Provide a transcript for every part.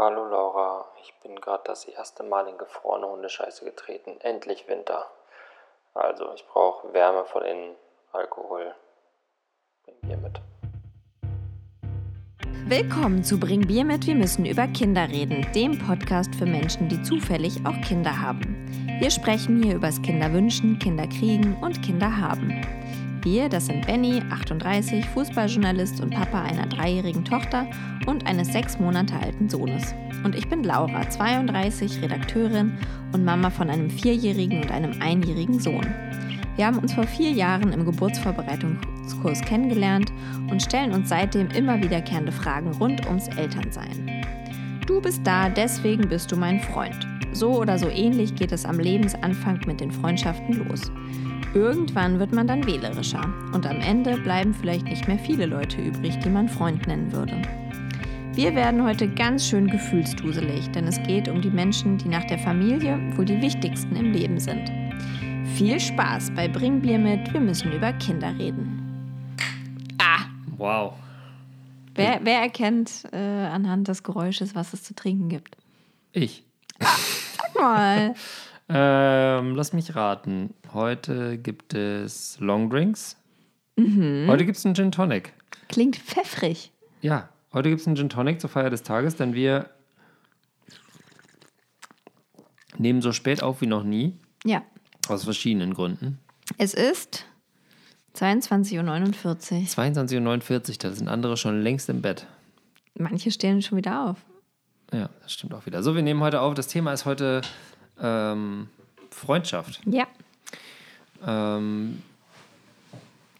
Hallo Laura, ich bin gerade das erste Mal in gefrorene Hundescheiße getreten. Endlich Winter. Also, ich brauche Wärme von innen, Alkohol. Bring Bier mit. Willkommen zu Bring Bier mit, wir müssen über Kinder reden, dem Podcast für Menschen, die zufällig auch Kinder haben. Wir sprechen hier übers Kinderwünschen, Kinderkriegen und Kinderhaben. Wir, das sind Benny, 38, Fußballjournalist und Papa einer dreijährigen Tochter und eines sechs Monate alten Sohnes. Und ich bin Laura, 32, Redakteurin und Mama von einem vierjährigen und einem einjährigen Sohn. Wir haben uns vor vier Jahren im Geburtsvorbereitungskurs kennengelernt und stellen uns seitdem immer wiederkehrende Fragen rund ums Elternsein. Du bist da, deswegen bist du mein Freund. So oder so ähnlich geht es am Lebensanfang mit den Freundschaften los. Irgendwann wird man dann wählerischer und am Ende bleiben vielleicht nicht mehr viele Leute übrig, die man Freund nennen würde. Wir werden heute ganz schön gefühlsduselig, denn es geht um die Menschen, die nach der Familie wohl die wichtigsten im Leben sind. Viel Spaß bei Bring Bier mit, wir müssen über Kinder reden. Ah! Wow. Wer, wer erkennt äh, anhand des Geräusches, was es zu trinken gibt? Ich. Sag mal. Ähm, lass mich raten. Heute gibt es Longdrinks. Mhm. Heute gibt es einen Gin Tonic. Klingt pfeffrig. Ja, heute gibt es einen Gin Tonic zur Feier des Tages, denn wir nehmen so spät auf wie noch nie. Ja. Aus verschiedenen Gründen. Es ist 22.49 Uhr. 22.49 Uhr, da sind andere schon längst im Bett. Manche stehen schon wieder auf. Ja, das stimmt auch wieder. So, wir nehmen heute auf. Das Thema ist heute ähm, Freundschaft. Ja. Ähm,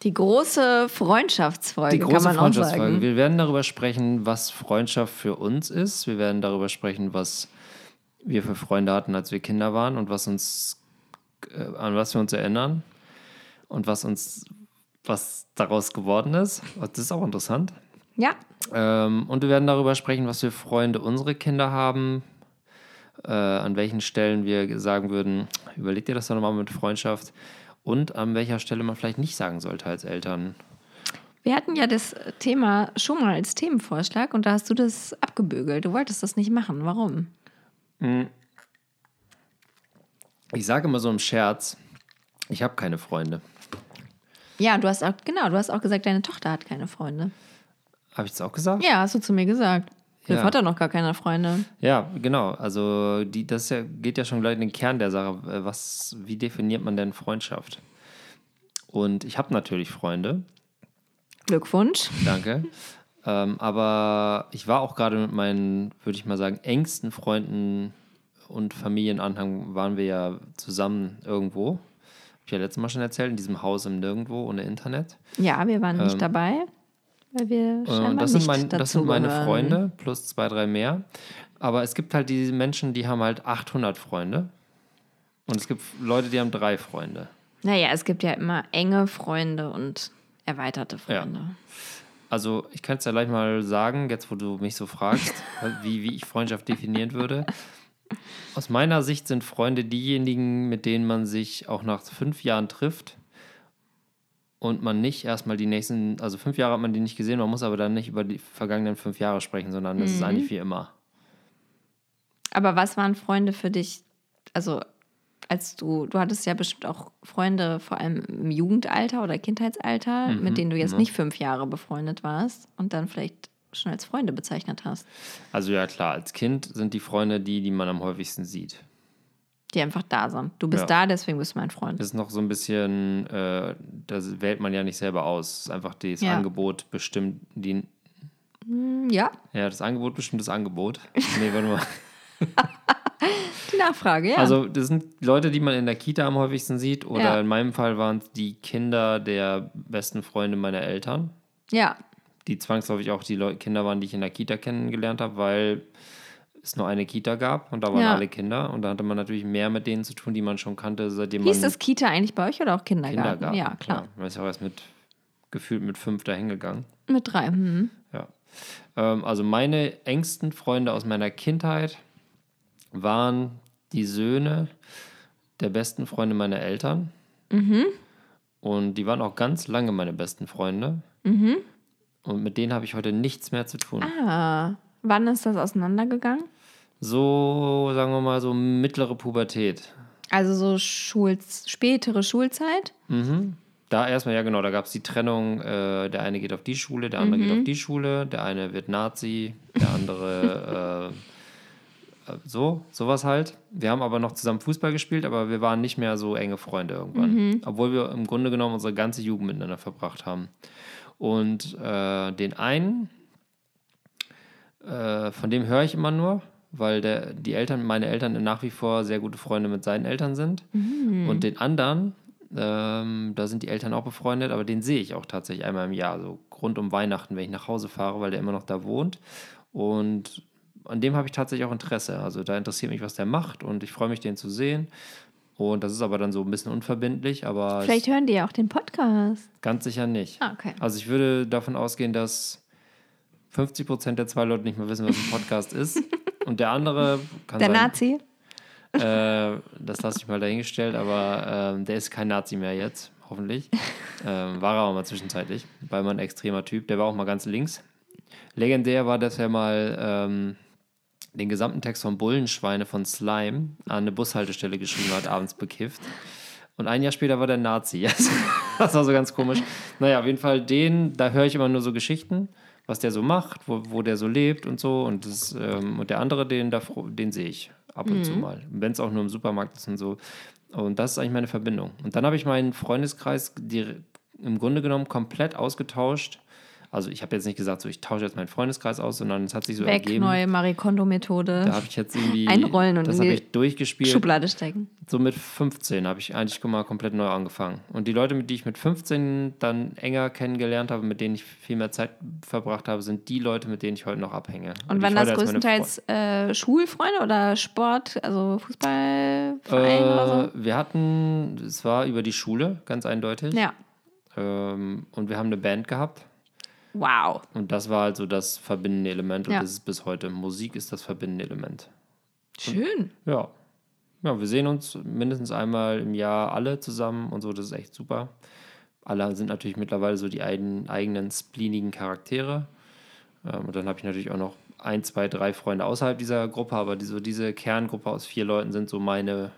Die große Freundschaftsfolge, die große kann man auch Freundschaftsfolge. sagen. Wir werden darüber sprechen, was Freundschaft für uns ist. Wir werden darüber sprechen, was wir für Freunde hatten, als wir Kinder waren und was uns, äh, an was wir uns erinnern und was uns, was daraus geworden ist. Das ist auch interessant. Ja, Ähm, und wir werden darüber sprechen, was für Freunde unsere Kinder haben, äh, an welchen Stellen wir sagen würden, überleg dir das doch nochmal mit Freundschaft und an welcher Stelle man vielleicht nicht sagen sollte als Eltern. wir hatten ja das Thema schon mal als Themenvorschlag und da hast du das abgebügelt. Du wolltest das nicht machen. Warum? Ich sage immer so im Scherz, ich habe keine Freunde. Ja, du hast auch, genau, du hast auch gesagt, deine Tochter hat keine Freunde. Habe ich das auch gesagt? Ja, hast du zu mir gesagt. Philipp Ja. hat doch noch gar keine Freunde. Ja, genau. Also die, das ja, geht ja schon gleich in den Kern der Sache. Äh, Was, wie definiert man denn Freundschaft? Und ich habe natürlich Freunde. Glückwunsch. Danke. ähm, aber ich war auch gerade mit meinen, würde ich mal sagen, engsten Freunden und Familienanhang waren wir ja zusammen irgendwo. Hab ich ja letztes Mal schon erzählt, in diesem Haus im Nirgendwo ohne Internet. Ja, wir waren nicht dabei, weil wir Äh, scheinbar Und das sind, mein, das sind meine dazugehören. Freunde, plus zwei, drei mehr. Aber es gibt halt diese Menschen, die haben halt 800 Freunde. Und es gibt Leute, die haben drei Freunde. Naja, es gibt ja immer enge Freunde und erweiterte Ja. Freunde. Also ich kann es ja gleich mal sagen, jetzt wo du mich so fragst, wie, wie ich Freundschaft definieren würde. Aus meiner Sicht sind Freunde diejenigen, mit denen man sich auch nach fünf Jahren trifft und man nicht erstmal die nächsten, also fünf Jahre hat man die nicht gesehen, man muss aber dann nicht über die vergangenen fünf Jahre sprechen, sondern es ist eigentlich wie immer. Aber was waren Freunde für dich? Also, als du, du hattest ja bestimmt auch Freunde, vor allem im Jugendalter oder Kindheitsalter, Mhm, mit denen du jetzt nicht fünf Jahre befreundet warst und dann vielleicht schon als Freunde bezeichnet hast, Also ja klar, als Kind sind die Freunde die, die man am häufigsten sieht. Die einfach da sind. Du bist Ja. da, deswegen bist du mein Freund. Das ist noch so ein bisschen, äh, das wählt man ja nicht selber aus. Es ist einfach das Ja. Angebot bestimmt, die, Ja, ja, das Angebot bestimmt das Angebot. Nee, warte mal. die Nachfrage, ja. Also das sind Leute, die man in der Kita am häufigsten sieht. Oder Ja. in meinem Fall waren es die Kinder der besten Freunde meiner Eltern. ja, Die zwangsläufig auch die Kinder waren, die ich in der Kita kennengelernt habe, weil es nur eine Kita gab und da waren Ja. alle Kinder. Und da hatte man natürlich mehr mit denen zu tun, die man schon kannte, seitdem hieß man das Kita eigentlich bei euch oder auch Kindergarten? Kindergarten. Ja, klar. Ja, man ist ja auch erst mit gefühlt mit fünf dahin gegangen. Mit drei. Mhm. Ja. Ähm, also meine engsten Freunde aus meiner Kindheit waren die Söhne der besten Freunde meiner Eltern. Und die waren auch ganz lange meine besten Freunde. Und mit denen habe ich heute nichts mehr zu tun. Ah, Wann ist das auseinandergegangen? So, sagen wir mal, so mittlere Pubertät. Also so Schul spätere Schulzeit? Mhm. Da erstmal, ja genau, da gab es die Trennung, äh, der eine geht auf die Schule, der andere geht auf die Schule, der eine wird Nazi, der andere äh, äh, so, sowas halt. Wir haben aber noch zusammen Fußball gespielt, aber wir waren nicht mehr so enge Freunde irgendwann. Obwohl wir im Grunde genommen unsere ganze Jugend miteinander verbracht haben. Und äh, den einen, äh, von dem höre ich immer nur, weil der, die Eltern, meine Eltern nach wie vor sehr gute Freunde mit seinen Eltern sind. Und den anderen, ähm, da sind die Eltern auch befreundet, aber den sehe ich auch tatsächlich einmal im Jahr, so rund um Weihnachten, wenn ich nach Hause fahre, weil der immer noch da wohnt. Und an dem habe ich tatsächlich auch Interesse. Also da interessiert mich, was der macht und ich freue mich, den zu sehen. Und das ist aber dann so ein bisschen unverbindlich, aber Vielleicht hören die ja auch den Podcast. ganz sicher nicht. Ah, okay. Also ich würde davon ausgehen, dass 50 Prozent der zwei Leute nicht mehr wissen, was ein Podcast ist. Und der andere kann Der sein, Nazi? äh, das lasse ich mal dahingestellt, aber ähm, der ist kein Nazi mehr jetzt, hoffentlich. ähm, war er auch mal zwischenzeitlich, weil man ein extremer Typ. Der war auch mal ganz links. Legendär war, dass er mal ähm, den gesamten Text von Bullenschweine von Slime an eine Bushaltestelle geschrieben hat, abends bekifft. Und ein Jahr später war der Nazi. das war so ganz komisch. Naja, auf jeden Fall den, da höre ich immer nur so Geschichten, was der so macht, wo, wo der so lebt und so. Und, das, ähm, und der andere, den, da, den sehe ich ab und zu mal. Wenn es auch nur im Supermarkt ist und so. Und das ist eigentlich meine Verbindung. Und dann habe ich meinen Freundeskreis im Grunde genommen komplett ausgetauscht. Also ich habe jetzt nicht gesagt, so ich tausche jetzt meinen Freundeskreis aus, sondern es hat sich so Weg, ergeben. neue Marie Kondo-Methode. Da habe ich jetzt irgendwie. Einrollen und Das habe ich durchgespielt. Schublade stecken. So mit 15 habe ich eigentlich mal komplett neu angefangen. Und die Leute, mit die ich mit 15 dann enger kennengelernt habe, mit denen ich viel mehr Zeit verbracht habe, sind die Leute, mit denen ich heute noch abhänge. Und die waren das größtenteils äh, Schulfreunde oder Sport, also Fußballverein oder Äh, wir hatten, es war über die Schule, ganz eindeutig. so? Ja. Ähm, und wir haben eine Band gehabt. Wow. Und das war also das verbindende Element. Und Ja. das ist bis heute. Musik ist das verbindende Element. Schön. Ja. Ja, wir sehen uns mindestens einmal im Jahr alle zusammen und so, das ist echt super. Alle sind natürlich mittlerweile so die eigenen, eigenen spleenigen Charaktere. Ähm, und dann habe ich natürlich auch noch ein, zwei, drei Freunde außerhalb dieser Gruppe, aber die, so diese Kerngruppe aus vier Leuten sind so meine.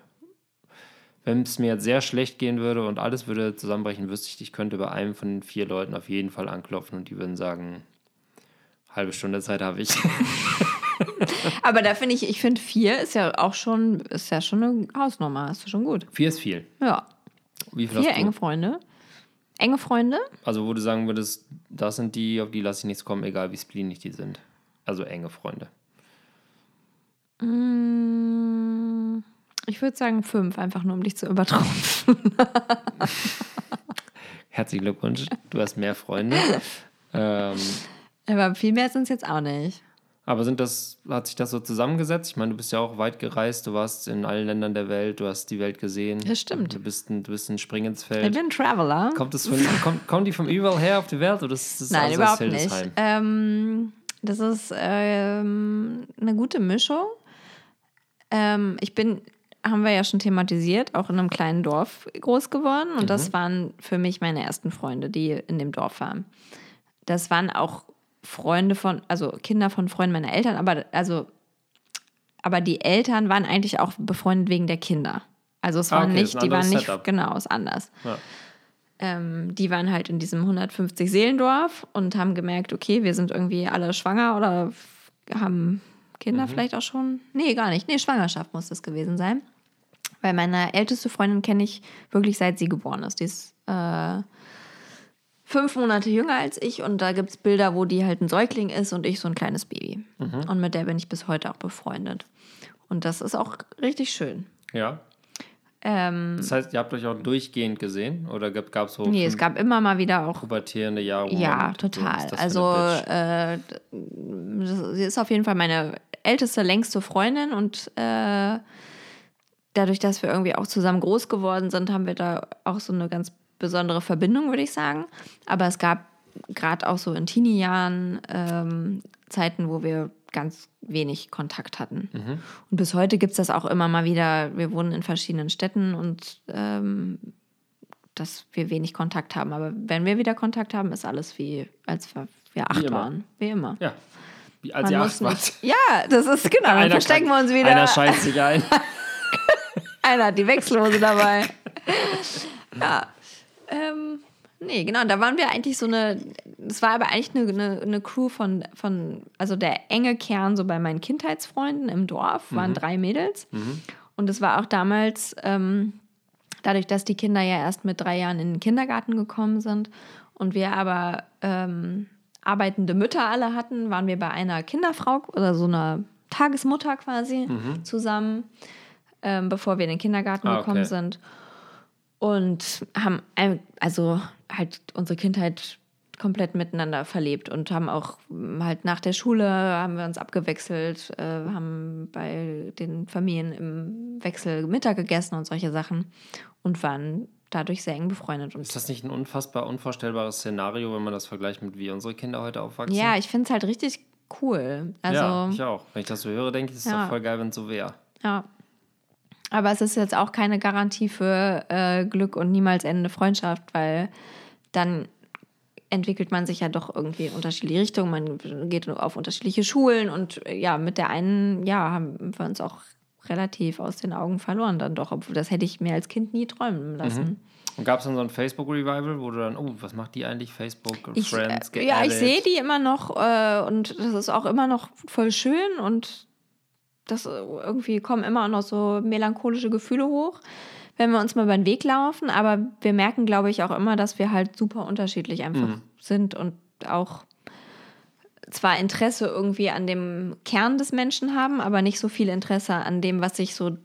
Wenn es mir jetzt sehr schlecht gehen würde und alles würde zusammenbrechen, wüsste ich, ich könnte bei einem von den vier Leuten auf jeden Fall anklopfen und die würden sagen, halbe Stunde Zeit habe ich. Aber da finde ich, ich finde vier ist ja auch schon, ist ja schon eine Hausnummer, ist schon gut. Vier ist viel. Ja. Wie viel Vier enge Freunde. Enge Freunde? Also, wo du sagen würdest, das sind die, auf die lasse ich nichts kommen, egal wie spleenig die sind. Also enge Freunde. Mm, Ich würde sagen fünf, einfach nur um dich zu übertrumpfen. Herzlichen Glückwunsch, du hast mehr Freunde. ähm, Aber viel mehr sind es jetzt auch nicht. aber sind das, hat sich das so zusammengesetzt? Ich meine, du bist ja auch weit gereist, du warst in allen Ländern der Welt, du hast die Welt gesehen. Das stimmt. Du bist ein, du bist ein Spring ins Ich Feld. bin ein Traveler. Kommt das von, kommt, kommen die von überall her auf die Welt oder ist das Nein, überhaupt nicht. Ähm, das ist ähm, eine gute Mischung. Ähm, ich bin, haben wir ja schon thematisiert, auch in einem kleinen Dorf groß geworden. Und Mhm. das waren für mich meine ersten Freunde, die in dem Dorf waren. Das waren auch Freunde von, also Kinder von Freunden meiner Eltern, aber also, aber die Eltern waren eigentlich auch befreundet wegen der Kinder. Also es Ah, waren okay, nicht, die waren nicht, Setup. genau, ist anders. Ja. Ähm, die waren halt in diesem 150 Seelendorf und haben gemerkt, okay, wir sind irgendwie alle schwanger oder haben Kinder vielleicht auch schon. Nee, gar nicht. Nee, Schwangerschaft muss das gewesen sein. Weil meine älteste Freundin kenne ich wirklich seit sie geboren ist. Die ist äh, fünf Monate jünger als ich und da gibt es Bilder, wo die halt ein Säugling ist und ich so ein kleines Baby. Und mit der bin ich bis heute auch befreundet. Und das ist auch richtig schön. ja. Ähm, Das heißt, ihr habt euch auch durchgehend gesehen oder gab es so nee, es gab immer mal wieder auch pubertierende Jahre? Ja, so, total. für Also, äh, sie ist auf jeden Fall meine älteste, längste Freundin und äh, dadurch, dass wir irgendwie auch zusammen groß geworden sind, haben wir da auch so eine ganz besondere Verbindung, würde ich sagen. Aber es gab gerade auch so in Teenie-Jahren ähm, Zeiten, wo wir ganz wenig Kontakt hatten. Und bis heute gibt es das auch immer mal wieder. Wir wohnen in verschiedenen Städten und ähm, dass wir wenig Kontakt haben. Aber wenn wir wieder Kontakt haben, ist alles wie, als wir acht immer. waren. Wie immer. Ja. Wie, als ihr Man acht muss wart. ja, das ist genau. Dann verstecken kann- wir uns wieder. Einer scheißt sich ein. Einer hat die Wechselhose dabei. ja. Ähm, nee, genau. Da waren wir eigentlich so eine. Das war aber eigentlich eine, eine, eine Crew von, von. Also der enge Kern so bei meinen Kindheitsfreunden im Dorf waren drei Mädels. Und es war auch damals. Ähm, dadurch, dass die Kinder ja erst mit drei Jahren in den Kindergarten gekommen sind und wir aber ähm, arbeitende Mütter alle hatten, waren wir bei einer Kinderfrau oder so einer Tagesmutter quasi zusammen, ähm, bevor wir in den Kindergarten Ah, gekommen okay. sind. Und haben also halt unsere Kindheit komplett miteinander verlebt und haben auch ähm, halt nach der Schule haben wir uns abgewechselt, äh, haben bei den Familien im Wechsel Mittag gegessen und solche Sachen und waren dadurch sehr eng befreundet. Und Ist das nicht ein unfassbar unvorstellbares Szenario, wenn man das vergleicht mit wie unsere Kinder heute aufwachsen? ja, ich finde es halt richtig cool. Also ja, ich auch. Wenn ich das so höre, denke ich, es ist Ja. doch voll geil, wenn es so wäre. Ja. Aber es ist jetzt auch keine Garantie für äh, Glück und niemals endende Freundschaft, weil dann entwickelt man sich ja doch irgendwie in unterschiedliche Richtungen. Man geht auf unterschiedliche Schulen und äh, ja, mit der einen, ja, haben wir uns auch relativ aus den Augen verloren dann doch, obwohl das hätte ich mir als Kind nie träumen lassen. Und gab es dann so ein Facebook-Revival, wo du dann, oh, was macht die eigentlich? Facebook, Ich, Friends, äh, ja, ich sehe die immer noch äh, und das ist auch immer noch voll schön und das äh, irgendwie kommen immer noch so melancholische Gefühle hoch, wenn wir uns mal über den Weg laufen. Aber wir merken, glaube ich, auch immer, dass wir halt super unterschiedlich einfach Mhm. sind und auch zwar Interesse irgendwie an dem Kern des Menschen haben, aber nicht so viel Interesse an dem, was sich so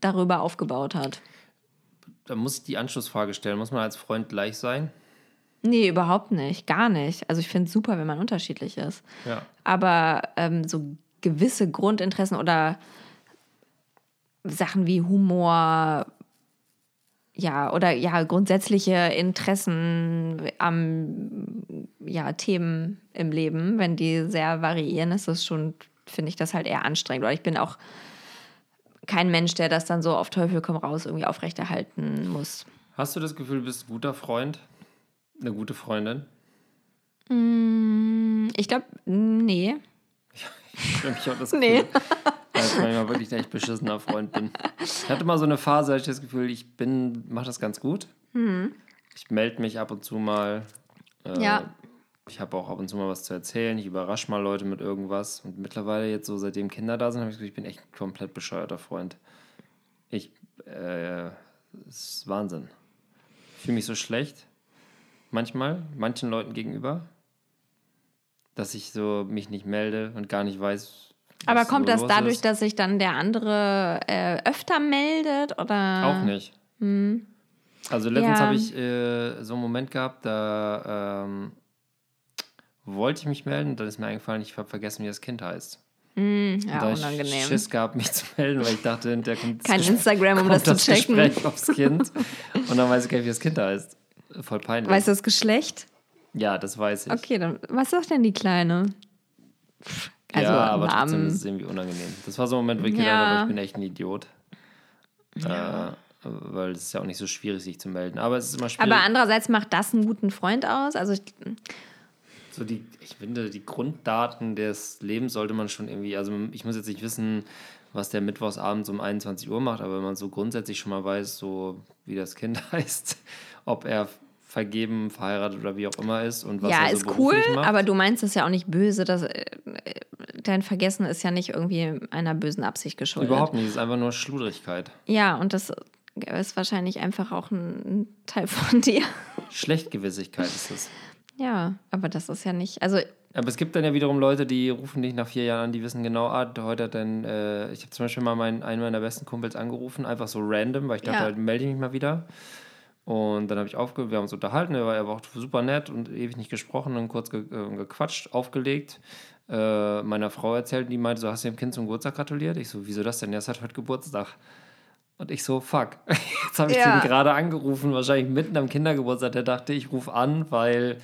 darüber aufgebaut hat. Da muss ich die Anschlussfrage stellen. Muss man als Freund gleich sein? Nee, überhaupt nicht. Gar nicht. Also ich finde es super, wenn man unterschiedlich ist. Ja. Aber ähm, so gewisse Grundinteressen oder Sachen wie Humor, ja, oder ja, grundsätzliche Interessen am ja, Themen im Leben, wenn die sehr variieren, ist das schon, finde ich das halt eher anstrengend. Oder ich bin auch kein Mensch, der das dann so auf Teufel komm raus irgendwie aufrechterhalten muss. Hast du das Gefühl, du bist ein guter Freund? Eine gute Freundin? Ich glaube, nee. Ich habe mich auch das Nee. Dass ich manchmal wirklich ein echt beschissener Freund bin. Ich hatte mal so eine Phase, hatte ich das Gefühl, ich bin, mache das ganz gut. Ich melde mich ab und zu mal. Äh, Ja. Ich habe auch ab und zu mal was zu erzählen. Ich überrasche mal Leute mit irgendwas. Und mittlerweile jetzt so, seitdem Kinder da sind, habe ich das Gefühl, ich bin echt ein komplett bescheuerter Freund. Ich, äh, es ist Wahnsinn. Ich fühle mich so schlecht. Manchmal, manchen Leuten gegenüber. Dass ich so mich nicht melde und gar nicht weiß. Aber was kommt das dadurch, ist. dass sich dann der andere äh, öfter meldet oder? Auch nicht. Also letztens Ja. habe ich äh, so einen Moment gehabt, da ähm, wollte ich mich melden, dann ist mir eingefallen, ich habe vergessen, wie das Kind heißt. Ja, da hab ich unangenehm. Schiss gehabt, mich zu melden, weil ich dachte, der kommt Kein Instagram, um kommt das zu checken. Gespräch aufs Kind und dann weiß ich gar nicht, wie das Kind heißt. Voll peinlich. Weißt du das Geschlecht? ja, das weiß ich. Okay, dann was sagt denn die Kleine? Pff, Also ja, aber trotzdem Namen. ist es irgendwie unangenehm. Das war so ein Moment, wo ich gedacht Ja. habe, ich bin echt ein Idiot. Äh, weil es ist ja auch nicht so schwierig, sich zu melden. Aber es ist immer schwierig. Aber andererseits macht das einen guten Freund aus. Also ich, So die, ich finde, die Grunddaten des Lebens sollte man schon irgendwie, also ich muss jetzt nicht wissen, was der mittwochsabends um 21 Uhr macht, aber wenn man so grundsätzlich schon mal weiß, so wie das Kind heißt, ob er vergeben, verheiratet oder wie auch immer ist und was ja, er so ist cool, macht. aber du meinst es ja auch nicht böse. Dass, äh, dein Vergessen ist ja nicht irgendwie einer bösen Absicht geschuldet. Überhaupt nicht, es ist einfach nur Schludrigkeit. Ja, und das ist wahrscheinlich einfach auch ein, Teil von dir. Schlechtgewissigkeit ist es. Ja, aber das ist ja nicht. Also Aber es gibt dann ja wiederum Leute, die rufen dich nach vier Jahren an, die wissen genau, ah, heute hat dann, äh, ich habe zum Beispiel mal meinen, einen meiner besten Kumpels angerufen, einfach so random, weil ich dachte, Ja. halt, melde ich mich mal wieder. Und dann habe ich aufgehört, wir haben uns unterhalten, er war, er war auch super nett und ewig nicht gesprochen und kurz ge äh, gequatscht, aufgelegt. Äh, meiner Frau erzählt, die meinte so, hast du dem Kind zum Geburtstag gratuliert? Ich so, wieso das denn? Ja, es hat heute Geburtstag. Und ich so, fuck. Jetzt habe ich Ja. den gerade angerufen, wahrscheinlich mitten am Kindergeburtstag. Der dachte, ich rufe an, weil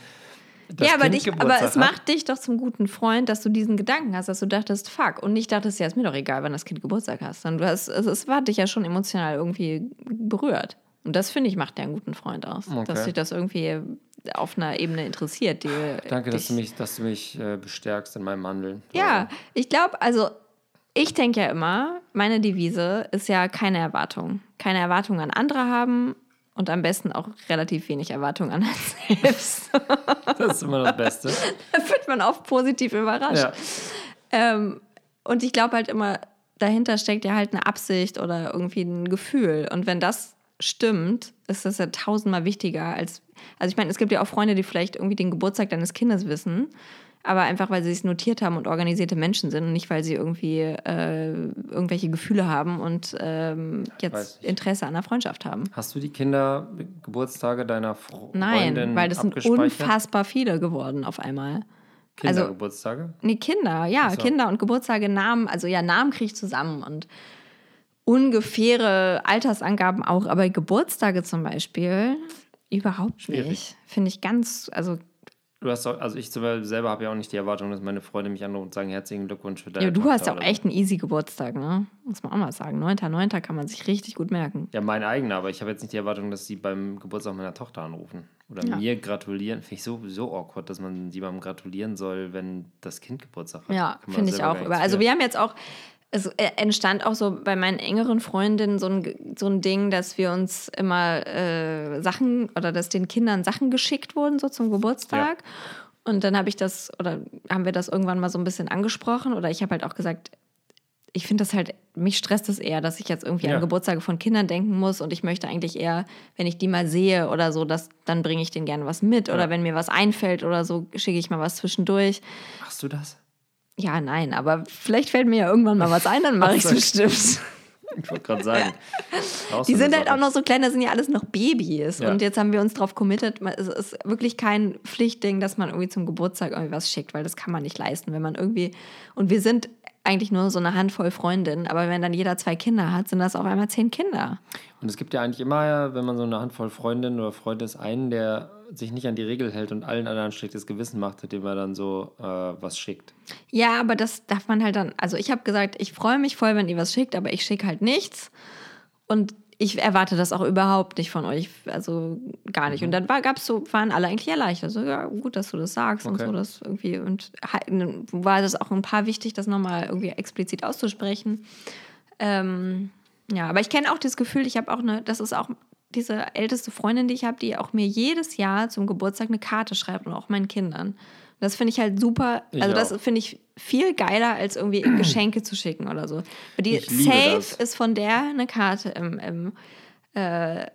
das ja, aber, dich, aber es hat. macht dich doch zum guten Freund, dass du diesen Gedanken hast, dass du dachtest, fuck, und nicht dachtest, ja, ist mir doch egal, wann das Kind Geburtstag hast. Sondern du hast, also es war dich ja schon emotional irgendwie berührt. Und das, finde ich, macht dir einen guten Freund aus. Okay. Dass dich das irgendwie auf einer Ebene interessiert. Die Danke, dass dich- du mich, dass du mich äh, bestärkst in meinem Handeln. Ja, ich glaube, also ich denke ja immer, meine Devise ist ja keine Erwartung. Keine Erwartung an andere haben und am besten auch relativ wenig Erwartung an einen selbst. Das ist immer das Beste. da wird man oft positiv überrascht. ja. Ähm, und ich glaube halt immer, dahinter steckt ja halt eine Absicht oder irgendwie ein Gefühl. Und wenn das stimmt, ist das ja tausendmal wichtiger als. Also ich meine, es gibt ja auch Freunde, die vielleicht irgendwie den Geburtstag deines Kindes wissen, aber einfach, weil sie es notiert haben und organisierte Menschen sind und nicht, weil sie irgendwie äh, irgendwelche Gefühle haben und ähm, jetzt. Interesse an der Freundschaft haben. Hast du die Kindergeburtstage deiner Fro Nein, Freundin weil das sind unfassbar viele geworden auf einmal. also- Kindergeburtstage? Nee, Kinder, ja, so. Kinder und Geburtstage, Namen, also ja, Namen kriege ich zusammen und ungefähre Altersangaben auch, aber Geburtstage zum Beispiel überhaupt Schwierig. nicht. Finde ich ganz, also Du hast auch, also ich selber habe ja auch nicht die Erwartung, dass meine Freunde mich anrufen und sagen, herzlichen Glückwunsch für deine ja, du Tochter hast ja auch echt einen easy Geburtstag, ne? Muss man auch mal sagen. 9.9. kann man sich richtig gut merken. Ja, mein eigener, aber ich habe jetzt nicht die Erwartung, dass sie beim Geburtstag meiner Tochter anrufen. Oder Ja. mir gratulieren. Finde ich so, so awkward, dass man jemandem gratulieren soll, wenn das Kind Geburtstag hat. Ja, finde ich auch. Also wir haben jetzt auch, es äh, entstand auch so bei meinen engeren Freundinnen so ein, so ein Ding, dass wir uns immer äh, Sachen oder dass den Kindern Sachen geschickt wurden, so zum Geburtstag. Und dann habe ich das, oder haben wir das irgendwann mal so ein bisschen angesprochen, oder ich habe halt auch gesagt, ich finde das halt, mich stresst es eher, dass ich jetzt irgendwie Ja. an Geburtstage von Kindern denken muss und ich möchte eigentlich eher, wenn ich die mal sehe oder so, dass, dann bringe ich denen gerne was mit. Oder Ja. wenn mir was einfällt oder so, schicke ich mal was zwischendurch. Machst du das? Ja, nein, aber vielleicht fällt mir ja irgendwann mal was ein, dann mache ich so. es bestimmt. Ich wollte gerade sagen. Die sind halt auch noch so klein, das sind ja alles noch Babys. Ja. Und jetzt haben wir uns darauf committed, man- es ist wirklich kein Pflichtding, dass man irgendwie zum Geburtstag irgendwie was schickt, weil das kann man nicht leisten, wenn man irgendwie. Und wir sind eigentlich nur so eine Handvoll Freundinnen, aber wenn dann jeder zwei Kinder hat, sind das auf einmal zehn Kinder. Und es gibt ja eigentlich immer, wenn man so eine Handvoll Freundinnen oder Freunde ist, einen, der sich nicht an die Regel hält und allen anderen schlechtes Gewissen macht, indem er dann so äh, was schickt. Ja, aber das darf man halt dann. Also ich habe gesagt, ich freue mich voll, wenn ihr was schickt, aber ich schicke halt nichts. Und ich erwarte das auch überhaupt nicht von euch. Also gar nicht. Und dann war, gab's so, waren alle eigentlich erleichtert. So, ja, gut, dass du das sagst und Okay. so. Das irgendwie. Und war das auch ein paar wichtig, das nochmal irgendwie explizit auszusprechen. Ähm, ja, aber ich kenne auch das Gefühl, ich habe auch eine, das ist auch diese älteste Freundin, die ich habe, die auch mir jedes Jahr zum Geburtstag eine Karte schreibt und auch meinen Kindern. Das finde ich halt super. Also, das auch. finde ich viel geiler, als irgendwie Geschenke zu schicken oder so. Weil die safe das. ist von der eine Karte im, im äh,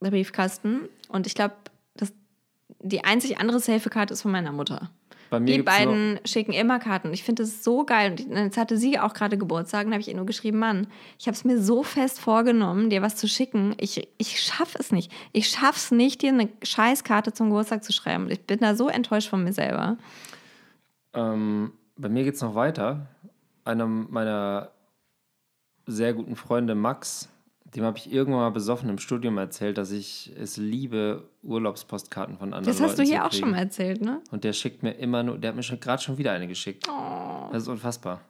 Briefkasten. Und ich glaube, die einzig andere safe Karte ist von meiner Mutter. Die beiden schicken immer Karten. Ich finde das so geil. Und jetzt hatte sie auch gerade Geburtstag und habe ich ihr nur geschrieben, Mann, ich habe es mir so fest vorgenommen, dir was zu schicken. Ich, ich schaffe es nicht. Ich schaffe es nicht, dir eine Scheißkarte zum Geburtstag zu schreiben. Ich bin da so enttäuscht von mir selber. Ähm, bei mir geht es noch weiter. Einer meiner sehr guten Freunde, Max, dem habe ich irgendwann mal besoffen im Studium erzählt, dass ich es liebe, Urlaubspostkarten von anderen Das hast du Leuten hier zu auch schon mal erzählt, ne? Und der schickt mir immer nur, der hat mir gerade schon wieder eine geschickt. Oh. Das ist unfassbar.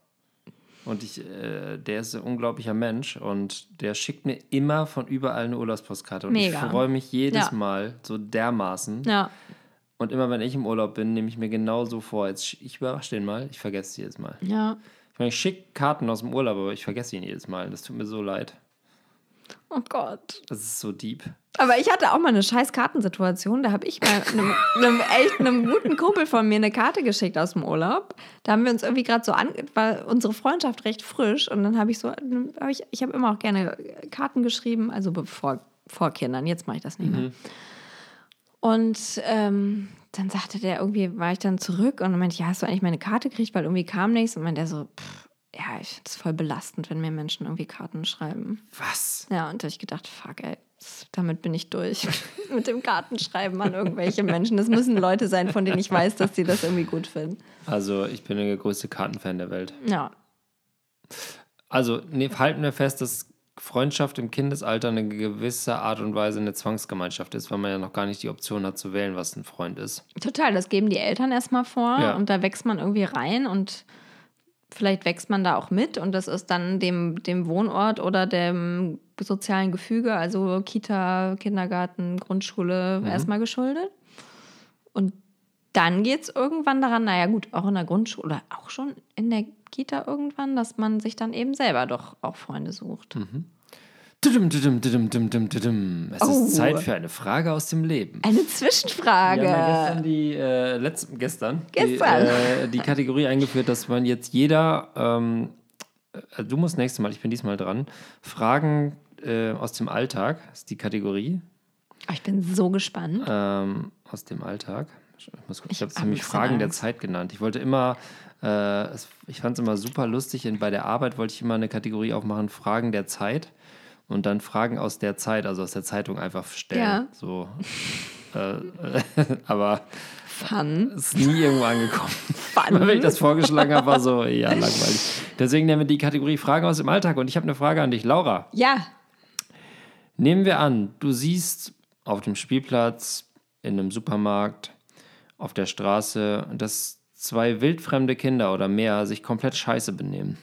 Und ich, äh, der ist ein unglaublicher Mensch und der schickt mir immer von überall eine Urlaubspostkarte. Und Mega. ich freue mich jedes Ja. Mal so dermaßen. Ja. Und immer wenn ich im Urlaub bin, nehme ich mir genau so vor, jetzt, ich überrasche den mal, ich vergesse sie jedes Mal. Ja. Ich meine, ich schicke Karten aus dem Urlaub, aber ich vergesse ihn jedes Mal. Das tut mir so leid. Oh Gott. Das ist so deep. Aber ich hatte auch mal eine scheiß Kartensituation. Da habe ich mal einem, einem echt einem guten Kumpel von mir eine Karte geschickt aus dem Urlaub. Da haben wir uns irgendwie gerade so an, war unsere Freundschaft recht frisch und dann habe ich so, hab ich, ich habe immer auch gerne Karten geschrieben, also bevor vor Kindern. Jetzt mache ich das nicht mehr. Und ähm, dann sagte der irgendwie, war ich dann zurück und dann meinte ja, hast du eigentlich meine Karte gekriegt, weil irgendwie kam nichts und meinte der so, pff, ja, ich finde es voll belastend, wenn mir Menschen irgendwie Karten schreiben. Was? Ja, und da hab ich gedacht, fuck, ey, damit bin ich durch. Mit dem Kartenschreiben an irgendwelche Menschen. Das müssen Leute sein, von denen ich weiß, dass sie das irgendwie gut finden. Also, ich bin der größte Kartenfan der Welt. Ja. Also, ne, halten wir fest, dass Freundschaft im Kindesalter eine gewisse Art und Weise eine Zwangsgemeinschaft ist, weil man ja noch gar nicht die Option hat zu wählen, was ein Freund ist. Total, das geben die Eltern erstmal vor Ja. und da wächst man irgendwie rein und vielleicht wächst man da auch mit und das ist dann dem, dem Wohnort oder dem sozialen Gefüge, also Kita, Kindergarten, Grundschule, erstmal geschuldet. Und dann geht es irgendwann daran, naja gut, auch in der Grundschule oder auch schon in der Kita irgendwann, dass man sich dann eben selber doch auch Freunde sucht. Tudum, Es Oh. ist Zeit für eine Frage aus dem Leben. Eine Zwischenfrage. Wir haben ja gestern die, äh, letzten, gestern, Gestern. Die, äh, die Kategorie eingeführt, dass man jetzt jeder, ähm, äh, du musst nächstes Mal, ich bin diesmal dran, Fragen äh, aus dem Alltag, ist die Kategorie, Oh, ich bin so gespannt. ähm, aus dem Alltag. Ich, muss- ich Ich habe es nämlich Fragen der Angst. Zeit genannt. Ich wollte immer, äh, ich fand es immer super lustig, bei der Arbeit wollte ich immer eine Kategorie aufmachen, Fragen der Zeit und dann Fragen aus der Zeit, also aus der Zeitung einfach stellen. Ja. So. äh, aber Fun. ist nie irgendwo angekommen. Fun. Wenn ich das vorgeschlagen habe, war so, ja, langweilig. Deswegen nennen wir die Kategorie Fragen aus dem Alltag. Und ich habe eine Frage an dich, Laura. Ja. Nehmen wir an, du siehst auf dem Spielplatz, in einem Supermarkt, auf der Straße, dass zwei wildfremde Kinder oder mehr sich komplett scheiße benehmen.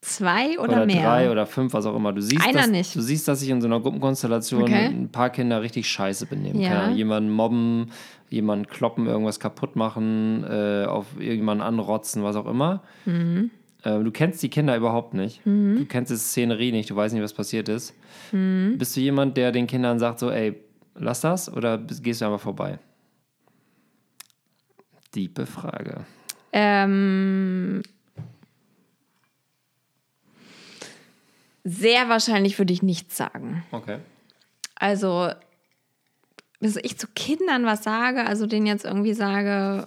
Zwei oder, Oder, mehr? drei oder fünf, was auch immer. Du siehst, Einer dass, nicht. du siehst, dass sich in so einer Gruppenkonstellation Okay. ein paar Kinder richtig scheiße benehmen. Ja. Ahnung, jemanden mobben, jemanden kloppen, irgendwas kaputt machen, äh, auf irgendjemanden anrotzen, was auch immer. Mhm. Äh, du kennst die Kinder überhaupt nicht. Du kennst die Szenerie nicht, du weißt nicht, was passiert ist. Mhm. Bist du jemand, der den Kindern sagt, so, ey, lass das oder gehst du einfach vorbei? Diepe Frage. Ähm, sehr wahrscheinlich würde ich nichts sagen. Okay. Also, bis ich zu Kindern was sage, also denen jetzt irgendwie sage,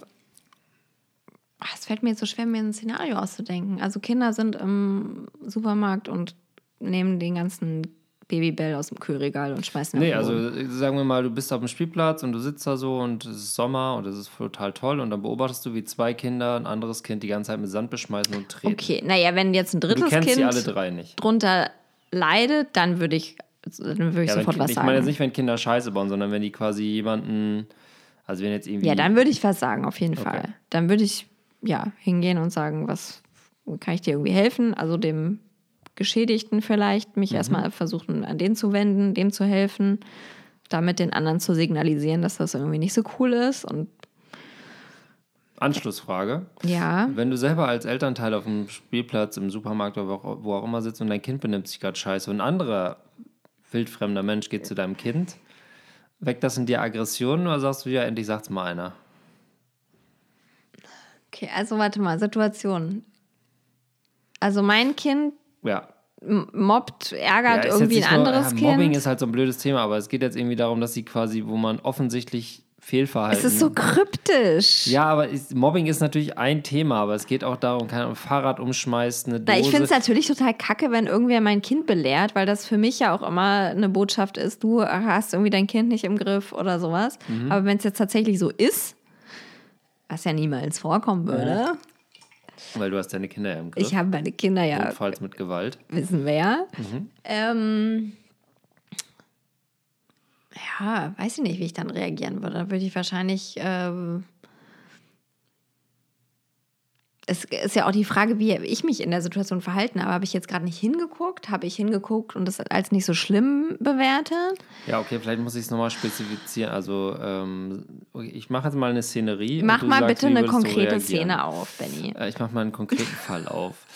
ach, es fällt mir jetzt so schwer, mir ein Szenario auszudenken. Also Kinder sind im Supermarkt und nehmen den ganzen Babybell aus dem Kühlregal und schmeißen Nee, also sagen wir mal, du bist auf dem Spielplatz und du sitzt da so und es ist Sommer und es ist total toll und dann beobachtest du, wie zwei Kinder ein anderes Kind die ganze Zeit mit Sand beschmeißen und treten. Okay, naja, wenn jetzt ein Du drittes Kind die alle drei nicht. drunter leidet, dann würde ich, dann würde ich Ja, sofort wenn, was ich sagen. meine jetzt nicht, wenn Kinder Scheiße bauen, sondern wenn die quasi jemanden, also wenn jetzt irgendwie. Ja, dann würde ich was sagen, auf jeden Okay. Fall. Dann würde ich ja hingehen und sagen, was kann ich dir irgendwie helfen? Also dem Geschädigten vielleicht, Mhm. mich erstmal versuchen, an den zu wenden, dem zu helfen, damit den anderen zu signalisieren, dass das irgendwie nicht so cool ist. Und Anschlussfrage. ja, Wenn du selber als Elternteil auf dem Spielplatz, im Supermarkt oder wo auch, wo auch immer sitzt und dein Kind benimmt sich gerade scheiße und ein anderer wildfremder Mensch geht zu deinem Kind, weckt das in dir Aggressionen oder sagst du, ja, endlich sagt's mal einer? okay, also warte mal, Situation. Also mein Kind Ja, mobbt, ärgert Ja, irgendwie ein nicht nur- anderes ja, Mobbing Kind. ist halt so ein blödes Thema, aber es geht jetzt irgendwie darum, dass sie quasi, wo man offensichtlich Fehlverhalten. es ist so kryptisch. ja, aber ist, Mobbing ist natürlich ein Thema, aber es geht auch darum, Ahnung, Fahrrad umschmeißt, eine Dose. Na, ich finde es natürlich total kacke, wenn irgendwer mein Kind belehrt, weil das für mich ja auch immer eine Botschaft ist, du hast irgendwie dein Kind nicht im Griff oder sowas. Mhm. Aber wenn es jetzt tatsächlich so ist, was ja niemals vorkommen würde, weil du hast deine Kinder ja im Griff. ich habe meine Kinder ja, Notfalls mit Gewalt. wissen wir ja. Mhm. Ähm, ja, weiß ich nicht, wie ich dann reagieren würde. Da würde ich wahrscheinlich. Ähm, es ist ja auch die Frage, wie ich mich in der Situation verhalten habe. Habe ich jetzt gerade nicht hingeguckt? Habe ich hingeguckt und das als nicht so schlimm bewertet? Ja, okay, vielleicht muss ich es nochmal spezifizieren. Also, ähm, ich mache jetzt mal eine Szenerie. Mach mal sagst, bitte eine konkrete. Szene auf, Benny. Äh, Ich mache mal einen konkreten Fall auf.